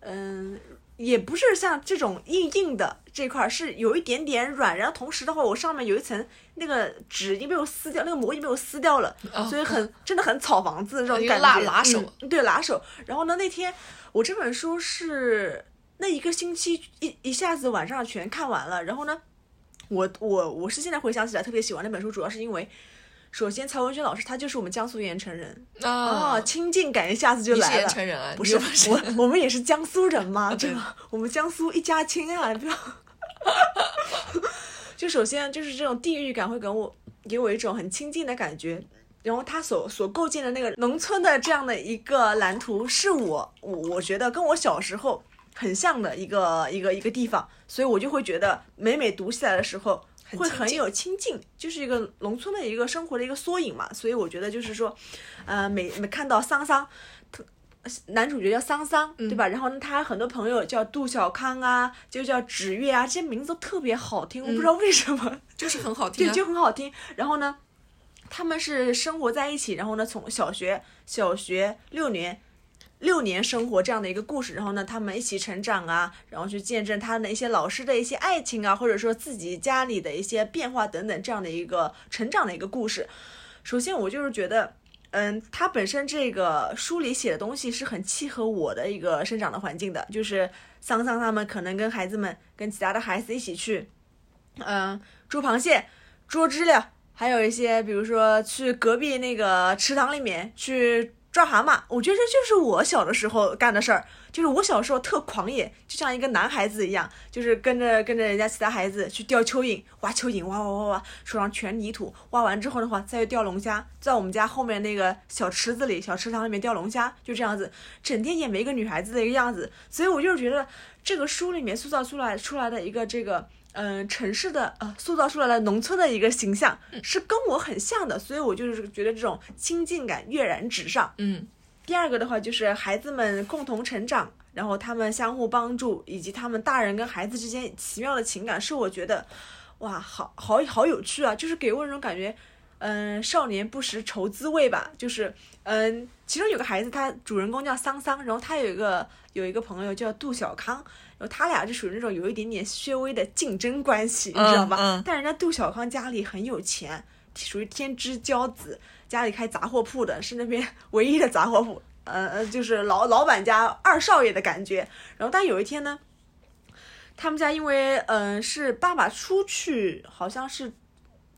嗯，也不是像这种硬硬的这块儿，是有一点点软，然后同时的话，我上面有一层那个纸已经被我撕掉，那个膜已经被我撕掉了，哦所以很真的很草房子这种感觉，拉拉手嗯，对拉手。然后呢，那天我这本书是那一个星期一一下子晚上全看完了，然后呢。我我我是现在回想起来特别喜欢那本书，主要是因为，首先曹文轩老师他就是我们江苏盐城人啊哦，亲近感一下子就来了。盐城人啊？不是不是我，我们也是江苏人嘛，对对吧？我们江苏一家亲啊，不要。就首先就是这种地域感会给我给我一种很亲近的感觉，然后他所所构建的那个农村的这样的一个蓝图，是我我我觉得跟我小时候很像的一个一个一个地方，所以我就会觉得每每读起来的时候。会很有亲近，就是一个农村的一个生活的一个缩影嘛，所以我觉得就是说，呃，每每看到桑桑，特男主角叫桑桑，对吧？然后呢，他很多朋友叫杜小康啊，就叫芷月啊，这些名字都特别好听，我不知道为什么，就是很好听、对，啊，就很好听。然后呢，他们是生活在一起，然后呢，从小学小学六年。六年生活这样的一个故事，然后呢，他们一起成长啊，然后去见证他的一些老师的一些爱情啊，或者说自己家里的一些变化等等这样的一个成长的一个故事。首先，我就是觉得，嗯，他本身这个书里写的东西是很契合我的一个生长的环境的，就是桑桑他们可能跟孩子们跟其他的孩子一起去，嗯，捉螃蟹、捉知了，还有一些比如说去隔壁那个池塘里面去抓蛤蟆，我觉得这就是我小的时候干的事儿。就是我小时候特狂野，就像一个男孩子一样，就是跟着跟着人家其他孩子去钓蚯蚓、挖蚯蚓，挖挖挖挖，手上全泥土，挖完之后的话再去钓龙虾，在我们家后面那个小池子里、小池塘里面钓龙虾，就这样子，整天演一个女孩子的一个样子。所以我就是觉得这个书里面塑造出来出来的一个这个。嗯，城市的呃，塑造出来的农村的一个形象是跟我很像的，所以我就是觉得这种亲近感跃然纸上。嗯，第二个的话就是孩子们共同成长，然后他们相互帮助，以及他们大人跟孩子之间奇妙的情感，是我觉得，哇，好好好有趣啊！就是给我一种感觉，嗯，少年不识愁滋味吧。就是，嗯，其中有个孩子，他主人公叫桑桑，然后他有一个有一个朋友叫杜小康，然后他俩就属于那种有一点点略微的竞争关系，你知道吧？嗯嗯但人家杜小康家里很有钱，属于天之骄子，家里开杂货铺的，是那边唯一的杂货铺。呃呃，就是老 老板家二少爷的感觉。然后，但有一天呢，他们家因为嗯、呃是爸爸出去，好像是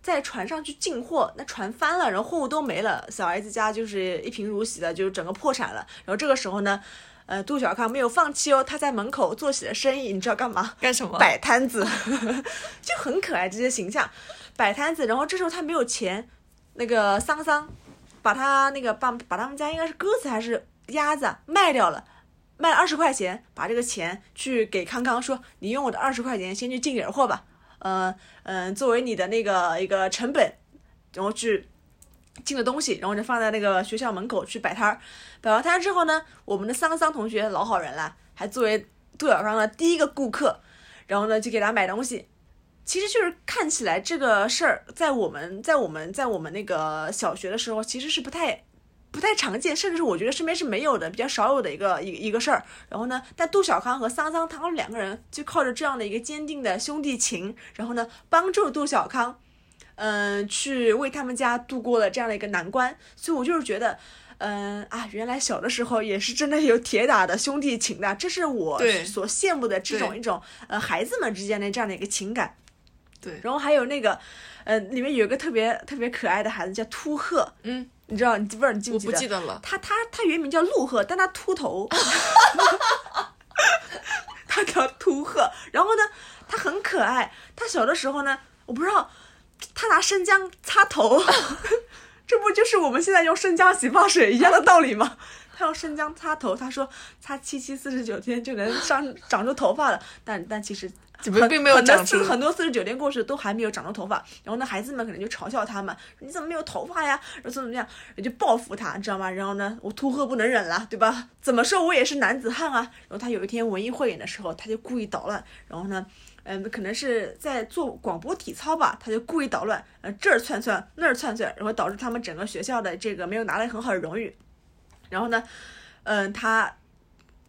在船上去进货，那船翻了，然后货物都没了，小儿子家就是一贫如洗的，就整个破产了。然后这个时候呢，呃，杜小康没有放弃哦，他在门口做起了生意，你知道干嘛？干什么？摆摊子，就很可爱这些形象，摆摊子。然后这时候他没有钱，那个桑桑把他那个把把他们家应该是鸽子还是鸭子啊卖掉了，卖了二十块钱，把这个钱去给康康说，你用我的二十块钱先去进点货吧，呃嗯、作为你的那个一个成本，然后去。进了东西，然后就放在那个学校门口去摆摊儿。摆完摊之后呢，我们的桑桑同学老好人了，还作为杜小康的第一个顾客，然后呢就给他买东西。其实就是看起来这个事儿，在我们在我们在我们那个小学的时候，其实是不太不太常见，甚至是我觉得身边是没有的，比较少有的一个一一个事儿。然后呢，但杜小康和桑桑他们两个人就靠着这样的一个坚定的兄弟情，然后呢帮助杜小康，嗯、去为他们家度过了这样的一个难关。所以我就是觉得。嗯啊，原来小的时候也是真的有铁打的兄弟情的，这是我所羡慕的这种一种呃孩子们之间的这样的一个情感。对，然后还有那个，呃，里面有一个特别特别可爱的孩子叫秃鹤，嗯，你知道你记不知道你记不记得？记得了。他他他原名叫陆鹤，但他秃头，他叫秃鹤。然后呢，他很可爱。他小的时候呢，我不知道，他拿生姜擦头，这不就是我们现在用生姜洗发水一样的道理吗？他用生姜擦头，他说擦七七四十九天就能上长出头发了，但但其实并没有很多长出四很多四十九天故事都还没有长出头发，然后呢，孩子们可能就嘲笑他们，你怎么没有头发呀？然后怎么怎么样，就报复他，你知道吗？然后呢，我秃鹤不能忍了，对吧？怎么说我也是男子汉啊。然后他有一天文艺汇演的时候，他就故意捣乱，然后呢。嗯，可能是在做广播体操吧，他就故意捣乱，呃，这儿窜窜，那儿窜窜，然后导致他们整个学校的这个没有拿来很好的荣誉。然后呢，嗯，他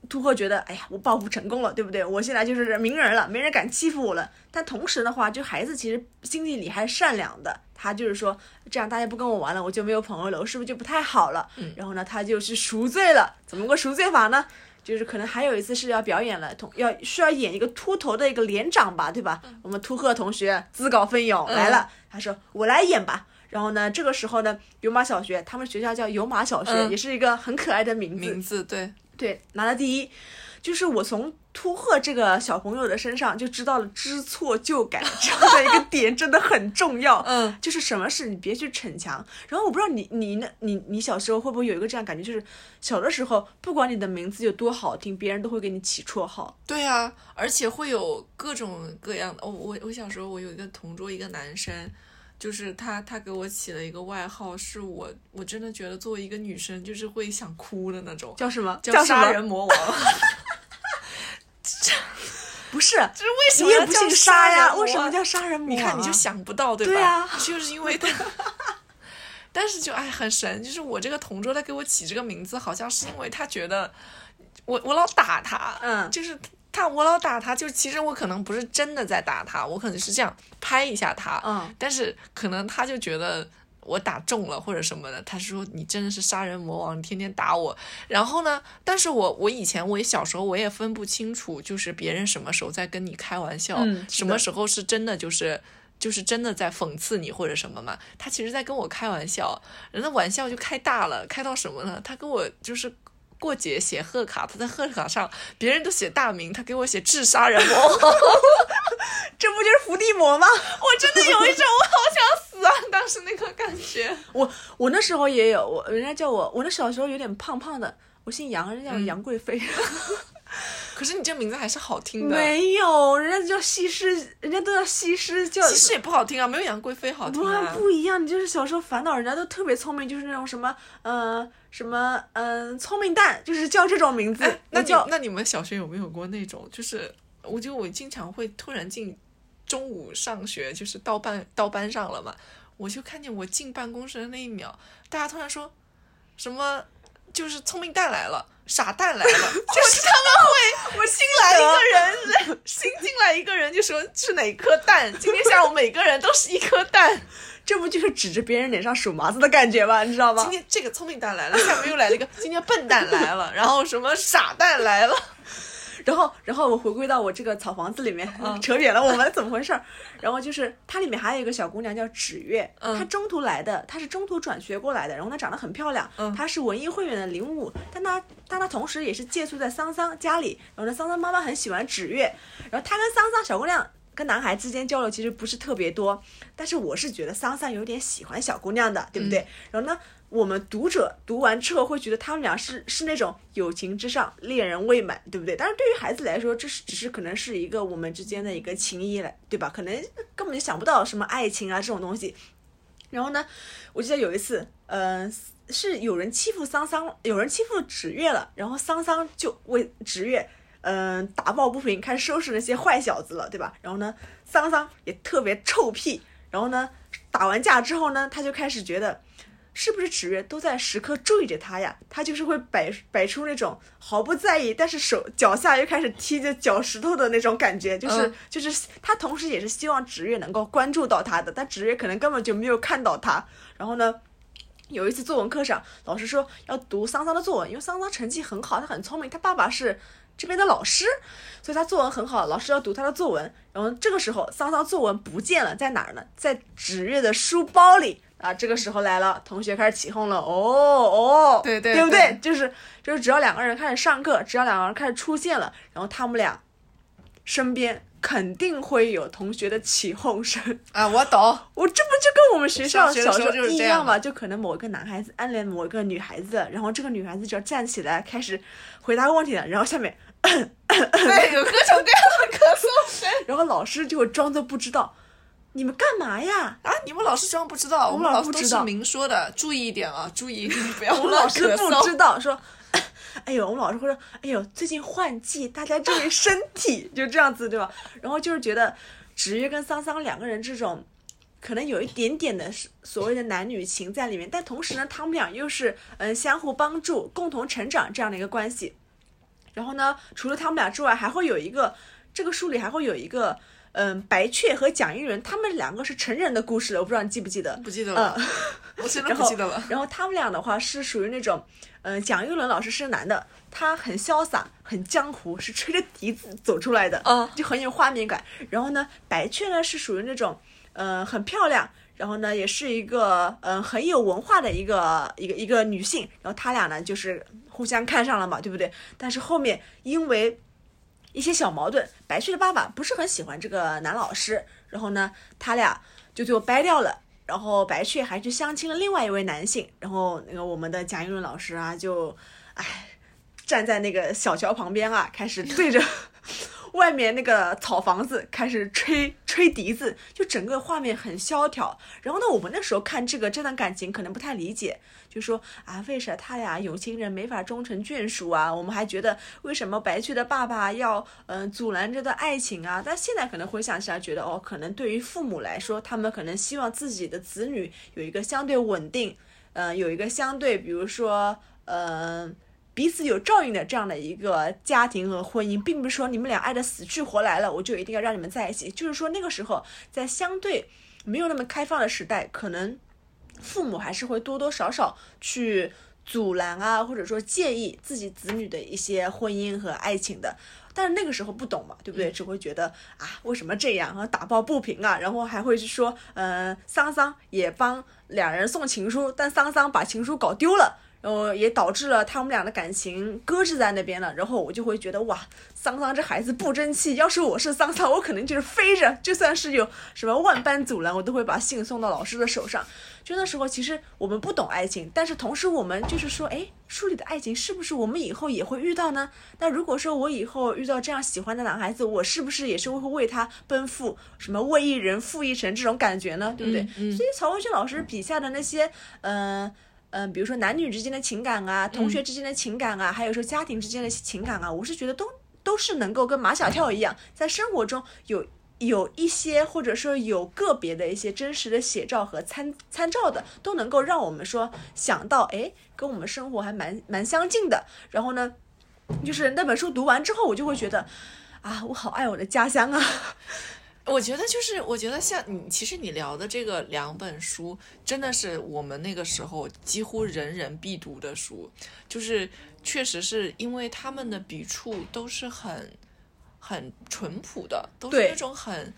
秃鹤觉得，哎呀，我报复成功了，对不对？我现在就是名人了，没人敢欺负我了。但同时的话，就孩子其实心地里还是善良的，他就是说，这样大家不跟我玩了，我就没有朋友了，我是不是就不太好了？嗯然后呢，他就去赎罪了。怎么个赎罪法呢？就是可能还有一次是要表演了，同要需要演一个秃头的一个连长吧，对吧？我们秃鹤同学自告奋勇来了，他说我来演吧。然后呢，这个时候呢，油马小学，他们学校叫油马小学，嗯也是一个很可爱的名字。名字对，对，拿了第一，就是我从秃鹤这个小朋友的身上就知道了知错就改 这样的一个点真的很重要。嗯，就是什么事你别去逞强。然后我不知道你你那你你小时候会不会有一个这样感觉，就是小的时候不管你的名字有多好听，别人都会给你起绰号。对啊，而且会有各种各样的。哦，我我小时候我有一个同桌，一个男生，就是他他给我起了一个外号，是我我真的觉得作为一个女生就是会想哭的那种，叫什么？叫杀人魔王。不是，就是为什你也不姓沙呀？为什么叫杀人魔、你看你就。想不到，对吧？对啊就是因为 他。但是就哎很神，就是我这个同桌他给我起这个名字，好像是因为他觉得我我老打他，嗯就是他我老打他，就其实我可能不是真的在打他，我可能是这样拍一下他，嗯但是可能他就觉得我打中了或者什么的，他说你真的是杀人魔王，你天天打我。然后呢，但是我我以前我也小时候我也分不清楚，就是别人什么时候在跟你开玩笑，嗯什么时候是真的就是。就是真的在讽刺你或者什么嘛，他其实在跟我开玩笑，人的玩笑就开大了，开到什么呢？他跟我就是过节写贺卡，他在贺卡上别人都写大名，他给我写智杀人魔，这不就是伏地魔吗？我真的有一种我好想死啊！当时那个感觉，我我那时候也有，我人家叫我，我那小时候有点胖胖的，我姓杨，人家杨贵妃。可是你这名字还是好听的，没有，人家叫西施，人家都叫西施，叫西施也不好听啊，没有杨贵妃好听不啊。不一样，你就是小时候烦恼，人家都特别聪明，就是那种什么呃什么嗯、呃聪明蛋，就是叫这种名字。哎，那叫那你们小学有没有过那种？就是我觉得我经常会突然进中午上学，就是到班到班上了嘛，我就看见我进办公室的那一秒，大家突然说什么，就是聪明蛋来了。傻蛋来了，就是他们会，我新来一个人，新进来一个人就说是哪颗蛋，今天下午每个人都是一颗蛋，这不就是指着别人脸上数麻子的感觉吗？你知道吗今？天这个聪明蛋来了，下面又来了一个，今天笨蛋来了，然后什么傻蛋来了，然后，然后我回归到我这个草房子里面，嗯 扯远了，我们怎么回事儿？然后就是它里面还有一个小姑娘叫芷月，嗯她中途来的，她是中途转学过来的，然后她长得很漂亮，嗯她是文艺汇园的领舞，但她但她同时也是借宿在桑桑家里，然后呢，桑桑妈妈很喜欢芷月，然后她跟桑桑小姑娘。跟男孩之间交流其实不是特别多，但是我是觉得桑桑有点喜欢小姑娘的，对不对？然后呢，我们读者读完之后会觉得他们俩是是那种友情之上，恋人未满，对不对？但是对于孩子来说，这是只是可能是一个我们之间的一个情谊来，对吧？可能根本就想不到什么爱情啊这种东西。然后呢，我记得有一次，呃，是有人欺负桑桑，有人欺负芷月了，然后桑桑就为芷月。嗯、打抱不平，开始收拾那些坏小子了，对吧？然后呢，桑桑也特别臭屁，然后呢，打完架之后呢，他就开始觉得。是不是芷月都在时刻注意着他呀？他就是会摆摆出那种毫不在意，但是手脚下又开始踢着脚石头的那种感觉，就是、嗯就是他同时也是希望芷月能够关注到他的，但芷月可能根本就没有看到他。然后呢，有一次作文课上，老师说要读桑桑的作文，因为桑桑成绩很好，他很聪明，他爸爸是这边的老师，所以他作文很好，老师要读他的作文。然后这个时候，桑桑作文不见了，在哪儿呢？在芷月的书包里。啊，这个时候来了，同学开始起哄了，哦哦，对对对不对就是就是，只要两个人开始上课，只要两个人开始出现了，然后他们俩身边肯定会有同学的起哄声。啊，我懂，我这不就跟我们学校小时候就是这样一样吗？就可能某一个男孩子暗恋某一个女孩子，然后这个女孩子只要站起来开始回答问题了，然后下面，对，有各种各样的咳嗽声 然后老师就会装作不知道，你们干嘛呀？啊！你们老师装不知道，我们们老师都是明说的，注意一点啊，注意一点，不要我们老师不。知道说。哎呦，我们老师会说，哎呦，最近换季，大家注意身体，就这样子，对吧？然后就是觉得芷月跟桑桑两个人这种，可能有一点点的所谓的男女情在里面，但同时呢，他们俩又是嗯相互帮助、共同成长这样的一个关系。然后呢，除了他们俩之外，还会有一个这个书里还会有一个嗯白雀和蒋玉人，他们两个是成人的故事了，我不知道你记不记得？不记得了，嗯。我真的不记得了。然后他们俩的话是属于那种，嗯，蒋玉伦老师是男的，他很潇洒，很江湖，是吹着笛子走出来的，嗯就很有画面感。然后呢，白雀呢是属于那种，呃，很漂亮，然后呢也是一个，嗯、很有文化的一个一个一个女性。然后他俩呢就是互相看上了嘛，对不对？但是后面因为一些小矛盾，白雀的爸爸不是很喜欢这个男老师，然后呢，他俩就最后掰掉了。然后白雀还去相亲了另外一位男性，然后那个我们的贾玉伦老师啊，就，哎，站在那个小桥旁边啊，开始对着外面那个草房子开始吹吹笛子，就整个画面很萧条。然后呢，我们那时候看这个这段感情可能不太理解，就说啊，为啥他俩有情人没法终成眷属啊？我们还觉得为什么白雀的爸爸要嗯、阻拦这段爱情啊？但现在可能回想起来，觉得哦，可能对于父母来说，他们可能希望自己的子女有一个相对稳定，呃，有一个相对，比如说呃。彼此有照应的这样的一个家庭和婚姻，并不是说你们俩爱的死去活来了，我就一定要让你们在一起。就是说那个时候，在相对没有那么开放的时代，可能父母还是会多多少少去阻拦啊，或者说建议自己子女的一些婚姻和爱情的。但是那个时候不懂嘛，对不对？只会觉得啊，为什么这样？然后打抱不平啊，然后还会去说，呃，桑桑也帮两人送情书，但桑桑把情书搞丢了。然后也导致了他们俩的感情搁置在那边了。然后我就会觉得哇，桑桑这孩子不争气。要是我是桑桑，我可能就是飞着，就算是有什么万般阻拦，我都会把信送到老师的手上。就那时候，其实我们不懂爱情，但是同时我们就是说，哎，书里的爱情是不是我们以后也会遇到呢？那如果说我以后遇到这样喜欢的男孩子，我是不是也是会为他奔赴，什么为一人负一城这种感觉呢？对不对？嗯嗯所以曹文轩老师笔下的那些，嗯、嗯、比如说男女之间的情感啊，同学之间的情感啊，还有说家庭之间的情感啊，我是觉得都都是能够跟马小跳一样，在生活中有有一些或者说有个别的一些真实的写照和参参照的，都能够让我们说想到，哎，跟我们生活还蛮蛮相近的。然后呢，就是那本书读完之后，我就会觉得，啊，我好爱我的家乡啊。我觉得就是，我觉得像你，其实你聊的这个两本书，真的是我们那个时候几乎人人必读的书，就是确实是因为他们的笔触都是很很淳朴的，都是那种很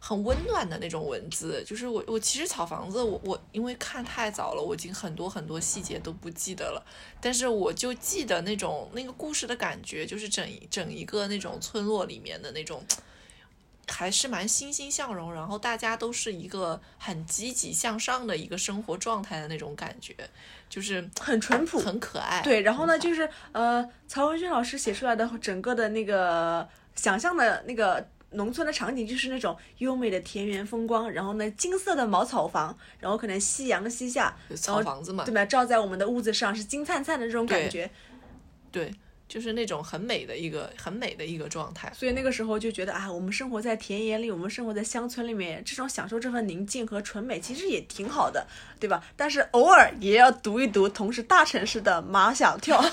很温暖的那种文字。就是我我其实草房子我我因为看太早了，我已经很多很多细节都不记得了，但是我就记得那种那个故事的感觉，就是整整一个那种村落里面的那种。还是蛮欣欣向荣，然后大家都是一个很积极向上的一个生活状态的那种感觉，就是很淳朴，很可爱。对，然后呢，就是呃，曹文轩老师写出来的整个的那个想象的那个农村的场景，就是那种优美的田园风光，然后呢，金色的茅草房，然后可能夕阳西下，就草房子嘛对，吧？照在我们的屋子上是金灿灿的这种感觉。对，就是那种很美的一个很美的一个状态。所以那个时候就觉得啊，我们生活在田野里，我们生活在乡村里面，这种享受这份宁静和纯美，其实也挺好的，对吧？但是偶尔也要读一读同是大城市的马小跳。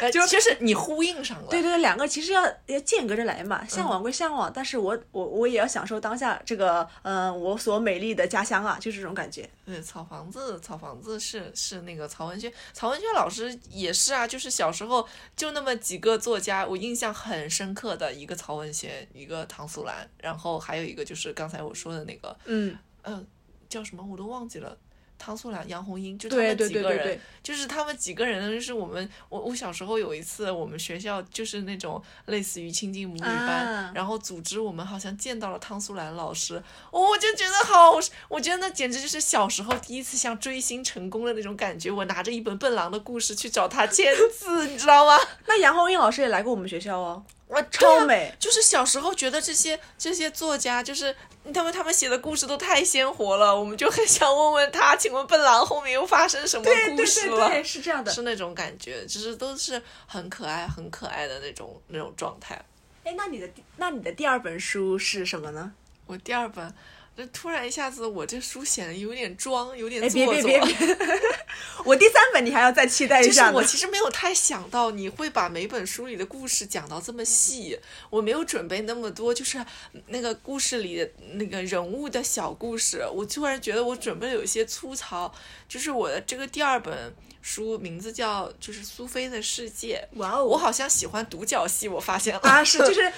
呃 就就是你呼应上了，对对对，两个其实要要间隔着来嘛，向往归向往，但是我我我也要享受当下这个，嗯、我所美丽的家乡啊，就这种感觉。对，草房子，草房子是是那个曹文轩，曹文轩老师也是啊，就是小时候就那么几个作家，我印象很深刻的一个曹文轩，一个唐素兰，然后还有一个就是刚才我说的那个，嗯，呃，叫什么我都忘记了。汤素兰、杨红樱，就他对们几个人，对对对对，就是他们几个人，就是我们，我我小时候有一次，我们学校就是那种类似于亲近母女班，啊然后组织我们好像见到了汤素兰老师，我就觉得好，我觉得那简直就是小时候第一次像追星成功的那种感觉。我拿着一本《笨狼的故事》去找他签字，你知道吗？那杨红樱老师也来过我们学校哦，我超美。就是小时候觉得这些这些作家，就是他们他们写的故事都太鲜活了，我们就很想问问他，请问笨狼后面又发生什么对对故事了？对对，是这样的。是那种感觉，就是都是很可爱、很可爱的那种那种状态。哎，那你的第那你的第二本书是什么呢？我第二本，这突然一下子，我这书显得有点装，有点哎，做作。别别别别！我第三本你还要再期待一下就是。我其实没有太想到你会把每本书里的故事讲到这么细，我没有准备那么多，就是那个故事里的那个人物的小故事，我突然觉得我准备的有些粗糙。就是我的这个第二本书名字叫就是苏菲的世界，哇哦，我好像喜欢独角戏，我发现了。啊是就是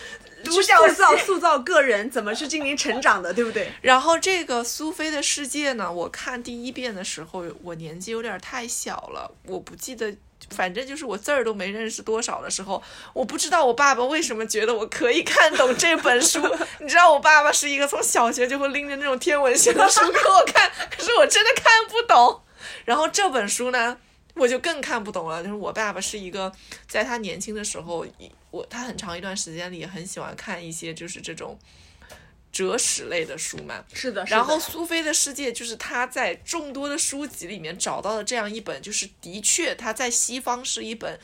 独角塑造塑造个人怎么去进行成长的，对不对？然后这个苏菲的世界呢，我看第一遍的时候，我年纪有点太小了，我不记得，反正就是我字儿都没认识多少的时候，我不知道我爸爸为什么觉得我可以看懂这本书。你知道我爸爸是一个从小学就会拎着那种天文学的书给我看，可是我真的看不懂。然后这本书呢，我就更看不懂了。就是我爸爸是一个在他年轻的时候，我他很长一段时间里也很喜欢看一些就是这种哲史类的书嘛。是的，然后苏菲的世界就是他在众多的书籍里面找到了这样一本，就是的确他在西方是一本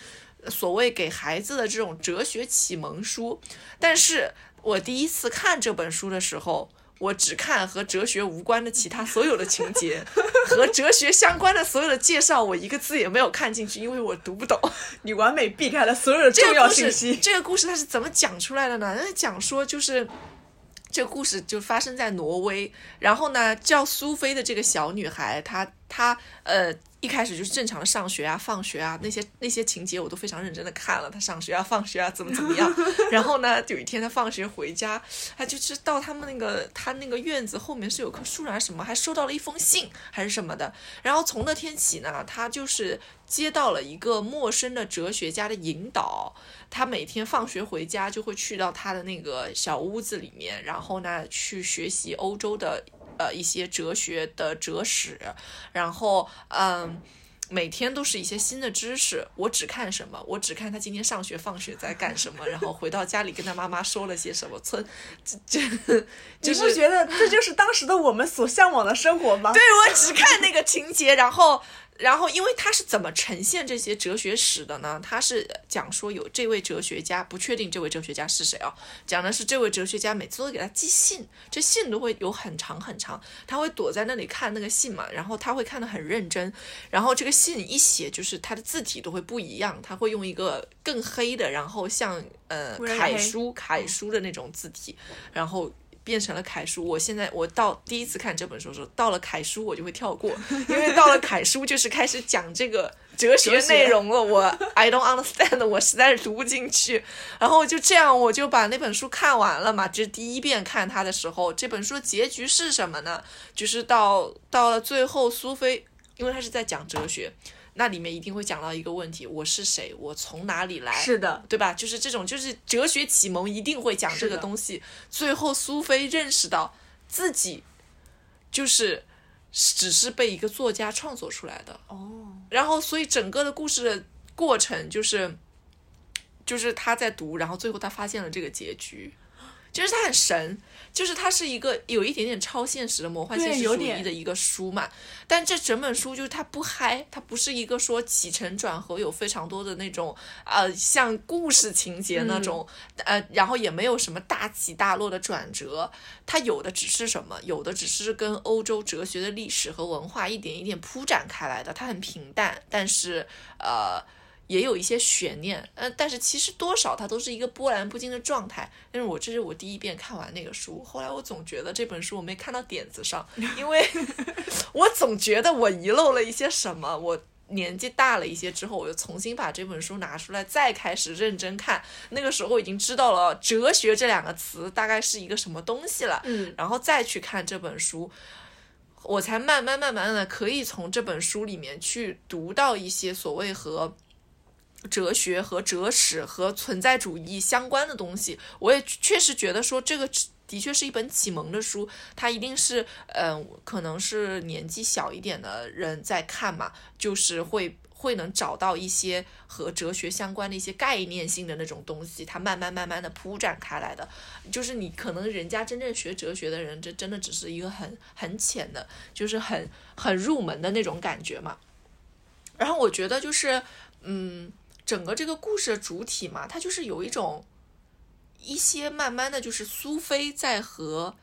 所谓给孩子的这种哲学启蒙书，但是我第一次看这本书的时候。我只看和哲学无关的其他所有的情节，和哲学相关的所有的介绍，我一个字也没有看进去，因为我读不懂。你完美避开了所有的重要信息。这个故事它是怎么讲出来的呢？那讲说就是。这个故事就发生在挪威，然后呢，叫苏菲的这个小女孩，她她呃一开始就是正常的上学啊、放学啊那些那些情节我都非常认真的看了，他上学啊、放学啊怎么怎么样。然后呢，有一天他放学回家，他就是到他们那个他那个院子后面是有棵树啊什么，还收到了一封信还是什么的。然后从那天起呢，他就是接到了一个陌生的哲学家的引导。他每天放学回家就会去到他的那个小屋子里面，然后呢去学习欧洲的呃一些哲学的哲史，然后嗯。每天都是一些新的知识，我只看什么？我只看他今天上学放学在干什么，然后回到家里跟他妈妈说了些什么。村，这这你就是不觉得这就是当时的我们所向往的生活吗？对我只看那个情节，然后，然后，因为他是怎么呈现这些哲学史的呢？他是讲说有这位哲学家，不确定这位哲学家是谁啊？讲的是这位哲学家每次都给他寄信，这信都会有很长很长，他会躲在那里看那个信嘛，然后他会看得很认真，然后这个信一写就是他的字体都会不一样，他会用一个更黑的，然后像呃楷书楷书的那种字体，然后。变成了楷书。我现在我到第一次看这本书的时候，到了楷书我就会跳过，因为到了楷书就是开始讲这个哲学内容了。我 I don't understand，我实在是读不进去。然后就这样，我就把那本书看完了嘛。这是第一遍看它的时候，这本书的结局是什么呢？就是到到了最后，苏菲，因为他是在讲哲学。那里面一定会讲到一个问题：我是谁？我从哪里来？是的，对吧？就是这种，就是哲学启蒙一定会讲这个东西。最后，苏菲认识到自己就是只是被一个作家创作出来的。哦，然后，所以整个的故事的过程就是，就是他在读，然后最后他发现了这个结局。就是他很神，就是它是一个有一点点超现实的魔幻对现实主义的一个书嘛。但这整本书就是它不嗨，它不是一个说起承转合有非常多的那种呃像故事情节那种、呃，然后也没有什么大起大落的转折，它有的只是什么？有的只是跟欧洲哲学的历史和文化一点一点铺展开来的，它很平淡，但是呃。也有一些悬念，呃，但是其实多少它都是一个波澜不惊的状态。但是我这是我第一遍看完那个书，后来我总觉得这本书我没看到点子上，因为 我总觉得我遗漏了一些什么。我年纪大了一些之后，我又重新把这本书拿出来，再开始认真看。那个时候已经知道了哲学这两个词大概是一个什么东西了，嗯，然后再去看这本书。我才慢慢慢慢的可以从这本书里面去读到一些所谓和哲学和哲史和存在主义相关的东西。我也确实觉得说这个的确是一本启蒙的书，它一定是嗯、可能是年纪小一点的人在看嘛，就是会。会能找到一些和哲学相关的一些概念性的那种东西，它慢慢慢慢的铺展开来的，就是你可能人家真正学哲学的人，这真的只是一个很很浅的，就是很很入门的那种感觉嘛。然后我觉得就是，嗯，整个这个故事的主体嘛，它就是有一种一些慢慢的就是苏菲在和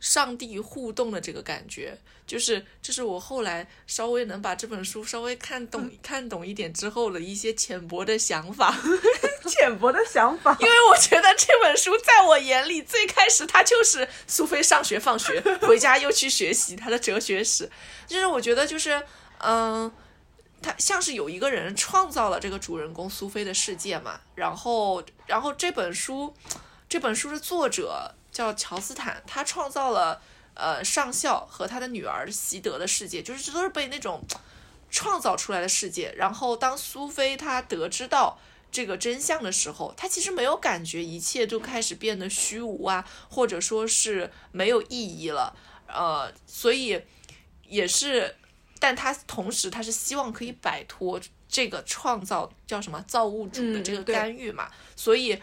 上帝互动的这个感觉，就是这是我后来稍微能把这本书稍微看懂、看懂一点之后的一些浅薄的想法。浅薄的想法。因为我觉得这本书在我眼里，最开始它就是苏菲上学放学，回家又去学习她的哲学史，就是我觉得就是嗯。他像是有一个人创造了这个主人公苏菲的世界嘛，然后，然后这本书，这本书的作者叫乔斯坦，他创造了呃上校和他的女儿席德的世界，就是这都是被那种创造出来的世界。然后当苏菲她得知到这个真相的时候，她其实没有感觉一切都开始变得虚无啊，或者说是没有意义了，呃，所以也是。但他同时他是希望可以摆脱这个创造叫什么造物主的这个干预嘛，所以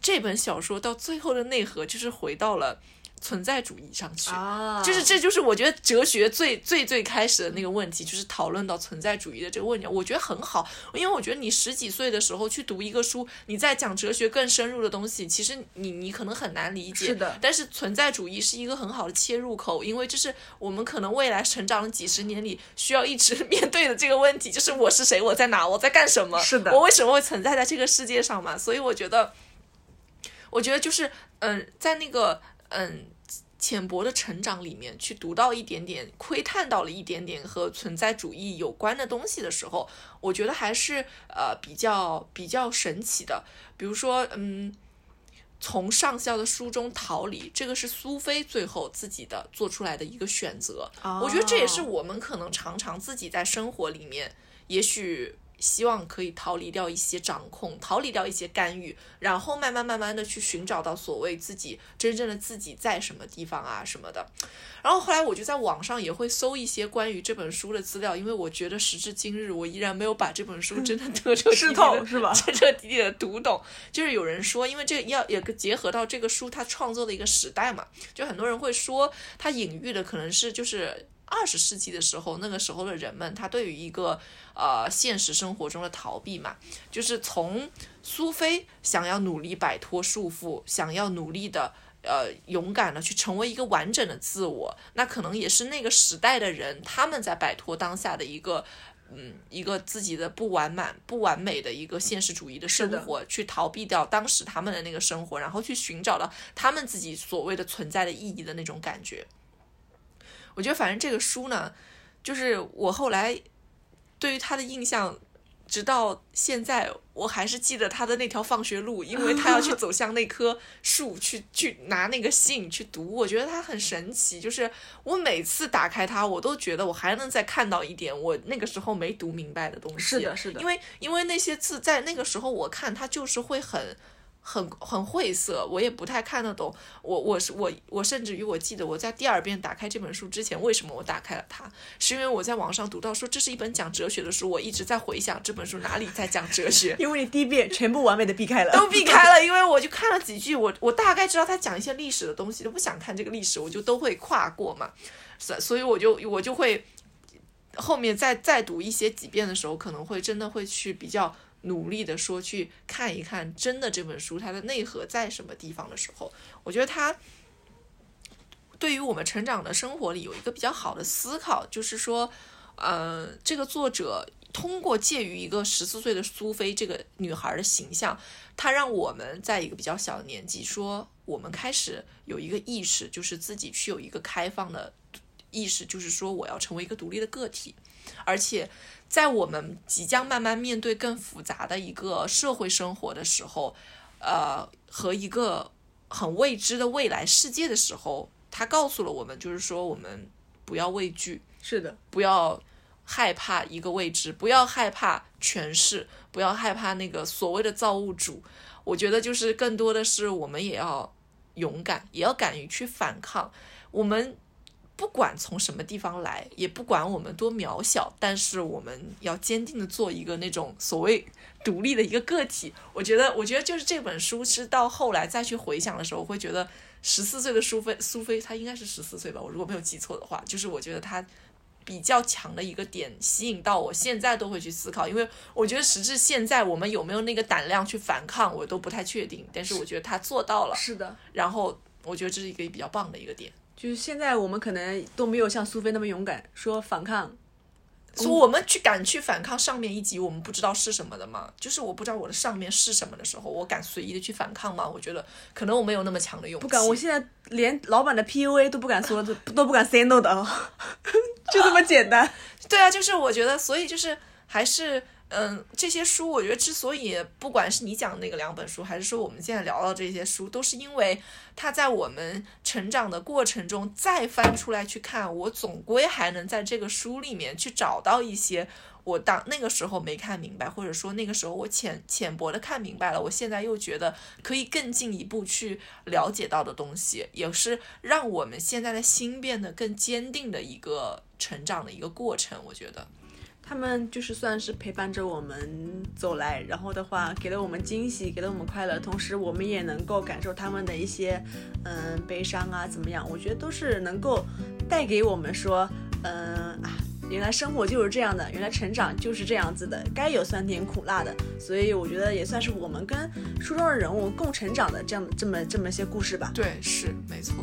这本小说到最后的内核就是回到了存在主义上去。啊就是这就是我觉得哲学最最最开始的那个问题，就是讨论到存在主义的这个问题，我觉得很好，因为我觉得你十几岁的时候去读一个书，你在讲哲学更深入的东西，其实你你可能很难理解，是的但是存在主义是一个很好的切入口，因为这是我们可能未来成长的几十年里需要一直 面对的这个问题，就是我是谁，我在哪，我在干什么，是的我为什么会存在在这个世界上嘛？所以我觉得，我觉得就是嗯，在那个嗯。浅薄的成长里面去读到一点点，窥探到了一点点和存在主义有关的东西的时候，我觉得还是呃比较比较神奇的。比如说，嗯，从上校的书中逃离，这个是苏菲最后自己的做出来的一个选择。我觉得这也是我们可能常常自己在生活里面，也许希望可以逃离掉一些掌控，逃离掉一些干预，然后慢慢慢慢的去寻找到所谓自己真正的自己在什么地方啊什么的。然后后来我就在网上也会搜一些关于这本书的资料，因为我觉得时至今日，我依然没有把这本书真的彻 彻底吃底是吧彻彻底底的读懂。就是有人说，因为这个要也结合到这个书它创作的一个时代嘛，就很多人会说它隐喻的可能是就是。二十世纪的时候，那个时候的人们，他对于一个呃现实生活中的逃避嘛，就是从苏菲想要努力摆脱束缚，想要努力的呃勇敢的去成为一个完整的自我，那可能也是那个时代的人他们在摆脱当下的一个。嗯，一个自己的不完满、不完美的一个现实主义的生活，去逃避掉当时他们的那个生活，然后去寻找到他们自己所谓的存在的意义的那种感觉。我觉得，反正这个书呢，就是我后来对于他的印象，直到现在，我还是记得他的那条放学路，因为他要去 走向那棵树，去去拿那个信去读。我觉得他很神奇，就是我每次打开它，我都觉得我还能再看到一点我那个时候没读明白的东西。是的是的因为因为那些字在那个时候我看它就是会很。很很晦涩，我也不太看得懂。我我是我我甚至于我记得我在第二遍打开这本书之前，为什么我打开了它？是因为我在网上读到说这是一本讲哲学的书，我一直在回想这本书哪里在讲哲学。因为你第一遍全部完美的避开了，都避开了，因为我就看了几句，我我大概知道他讲一些历史的东西，都不想看这个历史，我就都会跨过嘛，所所以我就我就会后面再再读一些几遍的时候，可能会真的会去比较努力的说去看一看，真的这本书它的内核在什么地方的时候，我觉得它对于我们成长的生活里有一个比较好的思考，就是说，呃，这个作者。通过介于一个十四岁的苏菲这个女孩的形象，她让我们在一个比较小的年纪，说我们开始有一个意识，就是自己去有一个开放的意识，就是说我要成为一个独立的个体，而且在我们即将慢慢面对更复杂的一个社会生活的时候，呃，和一个很未知的未来世界的时候，他告诉了我们，就是说我们不要畏惧，是的，不要。害怕一个未知，不要害怕权势，不要害怕那个所谓的造物主。我觉得就是更多的是我们也要勇敢，也要敢于去反抗。我们不管从什么地方来，也不管我们多渺小，但是我们要坚定的做一个那种所谓独立的一个个体。我觉得，我觉得就是这本书是到后来再去回想的时候，我会觉得十四岁的苏菲，苏菲她应该是十四岁吧，我如果没有记错的话，就是我觉得她。比较强的一个点吸引到我，现在都会去思考，因为我觉得时至现在，我们有没有那个胆量去反抗，我都不太确定。但是我觉得她做到了，是的。然后我觉得这是一个比较棒的一个点，就是现在我们可能都没有像苏菲那么勇敢，说反抗。说我们去敢去反抗上面一级我们不知道是什么的嘛？就是我不知道我的上面是什么的时候，我敢随意的去反抗吗？我觉得可能我没有那么强的勇气。不敢，我现在连老板的 PUA 都不敢说，都都不敢 say no 的，就这么简单。对啊，就是我觉得，所以就是还是。嗯，这些书我觉得之所以不管是你讲那个两本书，还是说我们现在聊到这些书，都是因为它在我们成长的过程中再翻出来去看，我总归还能在这个书里面去找到一些我当那个时候没看明白，或者说那个时候我浅浅薄的看明白了，我现在又觉得可以更进一步去了解到的东西，也是让我们现在的心变得更坚定的一个成长的一个过程，我觉得。他们就是算是陪伴着我们走来，然后的话给了我们惊喜，给了我们快乐，同时我们也能够感受他们的一些嗯悲伤啊怎么样？我觉得都是能够带给我们说嗯啊，原来生活就是这样的，原来成长就是这样子的，该有酸甜苦辣的。所以我觉得也算是我们跟书中的人物共成长的这样这么这么些故事吧。对，是没错。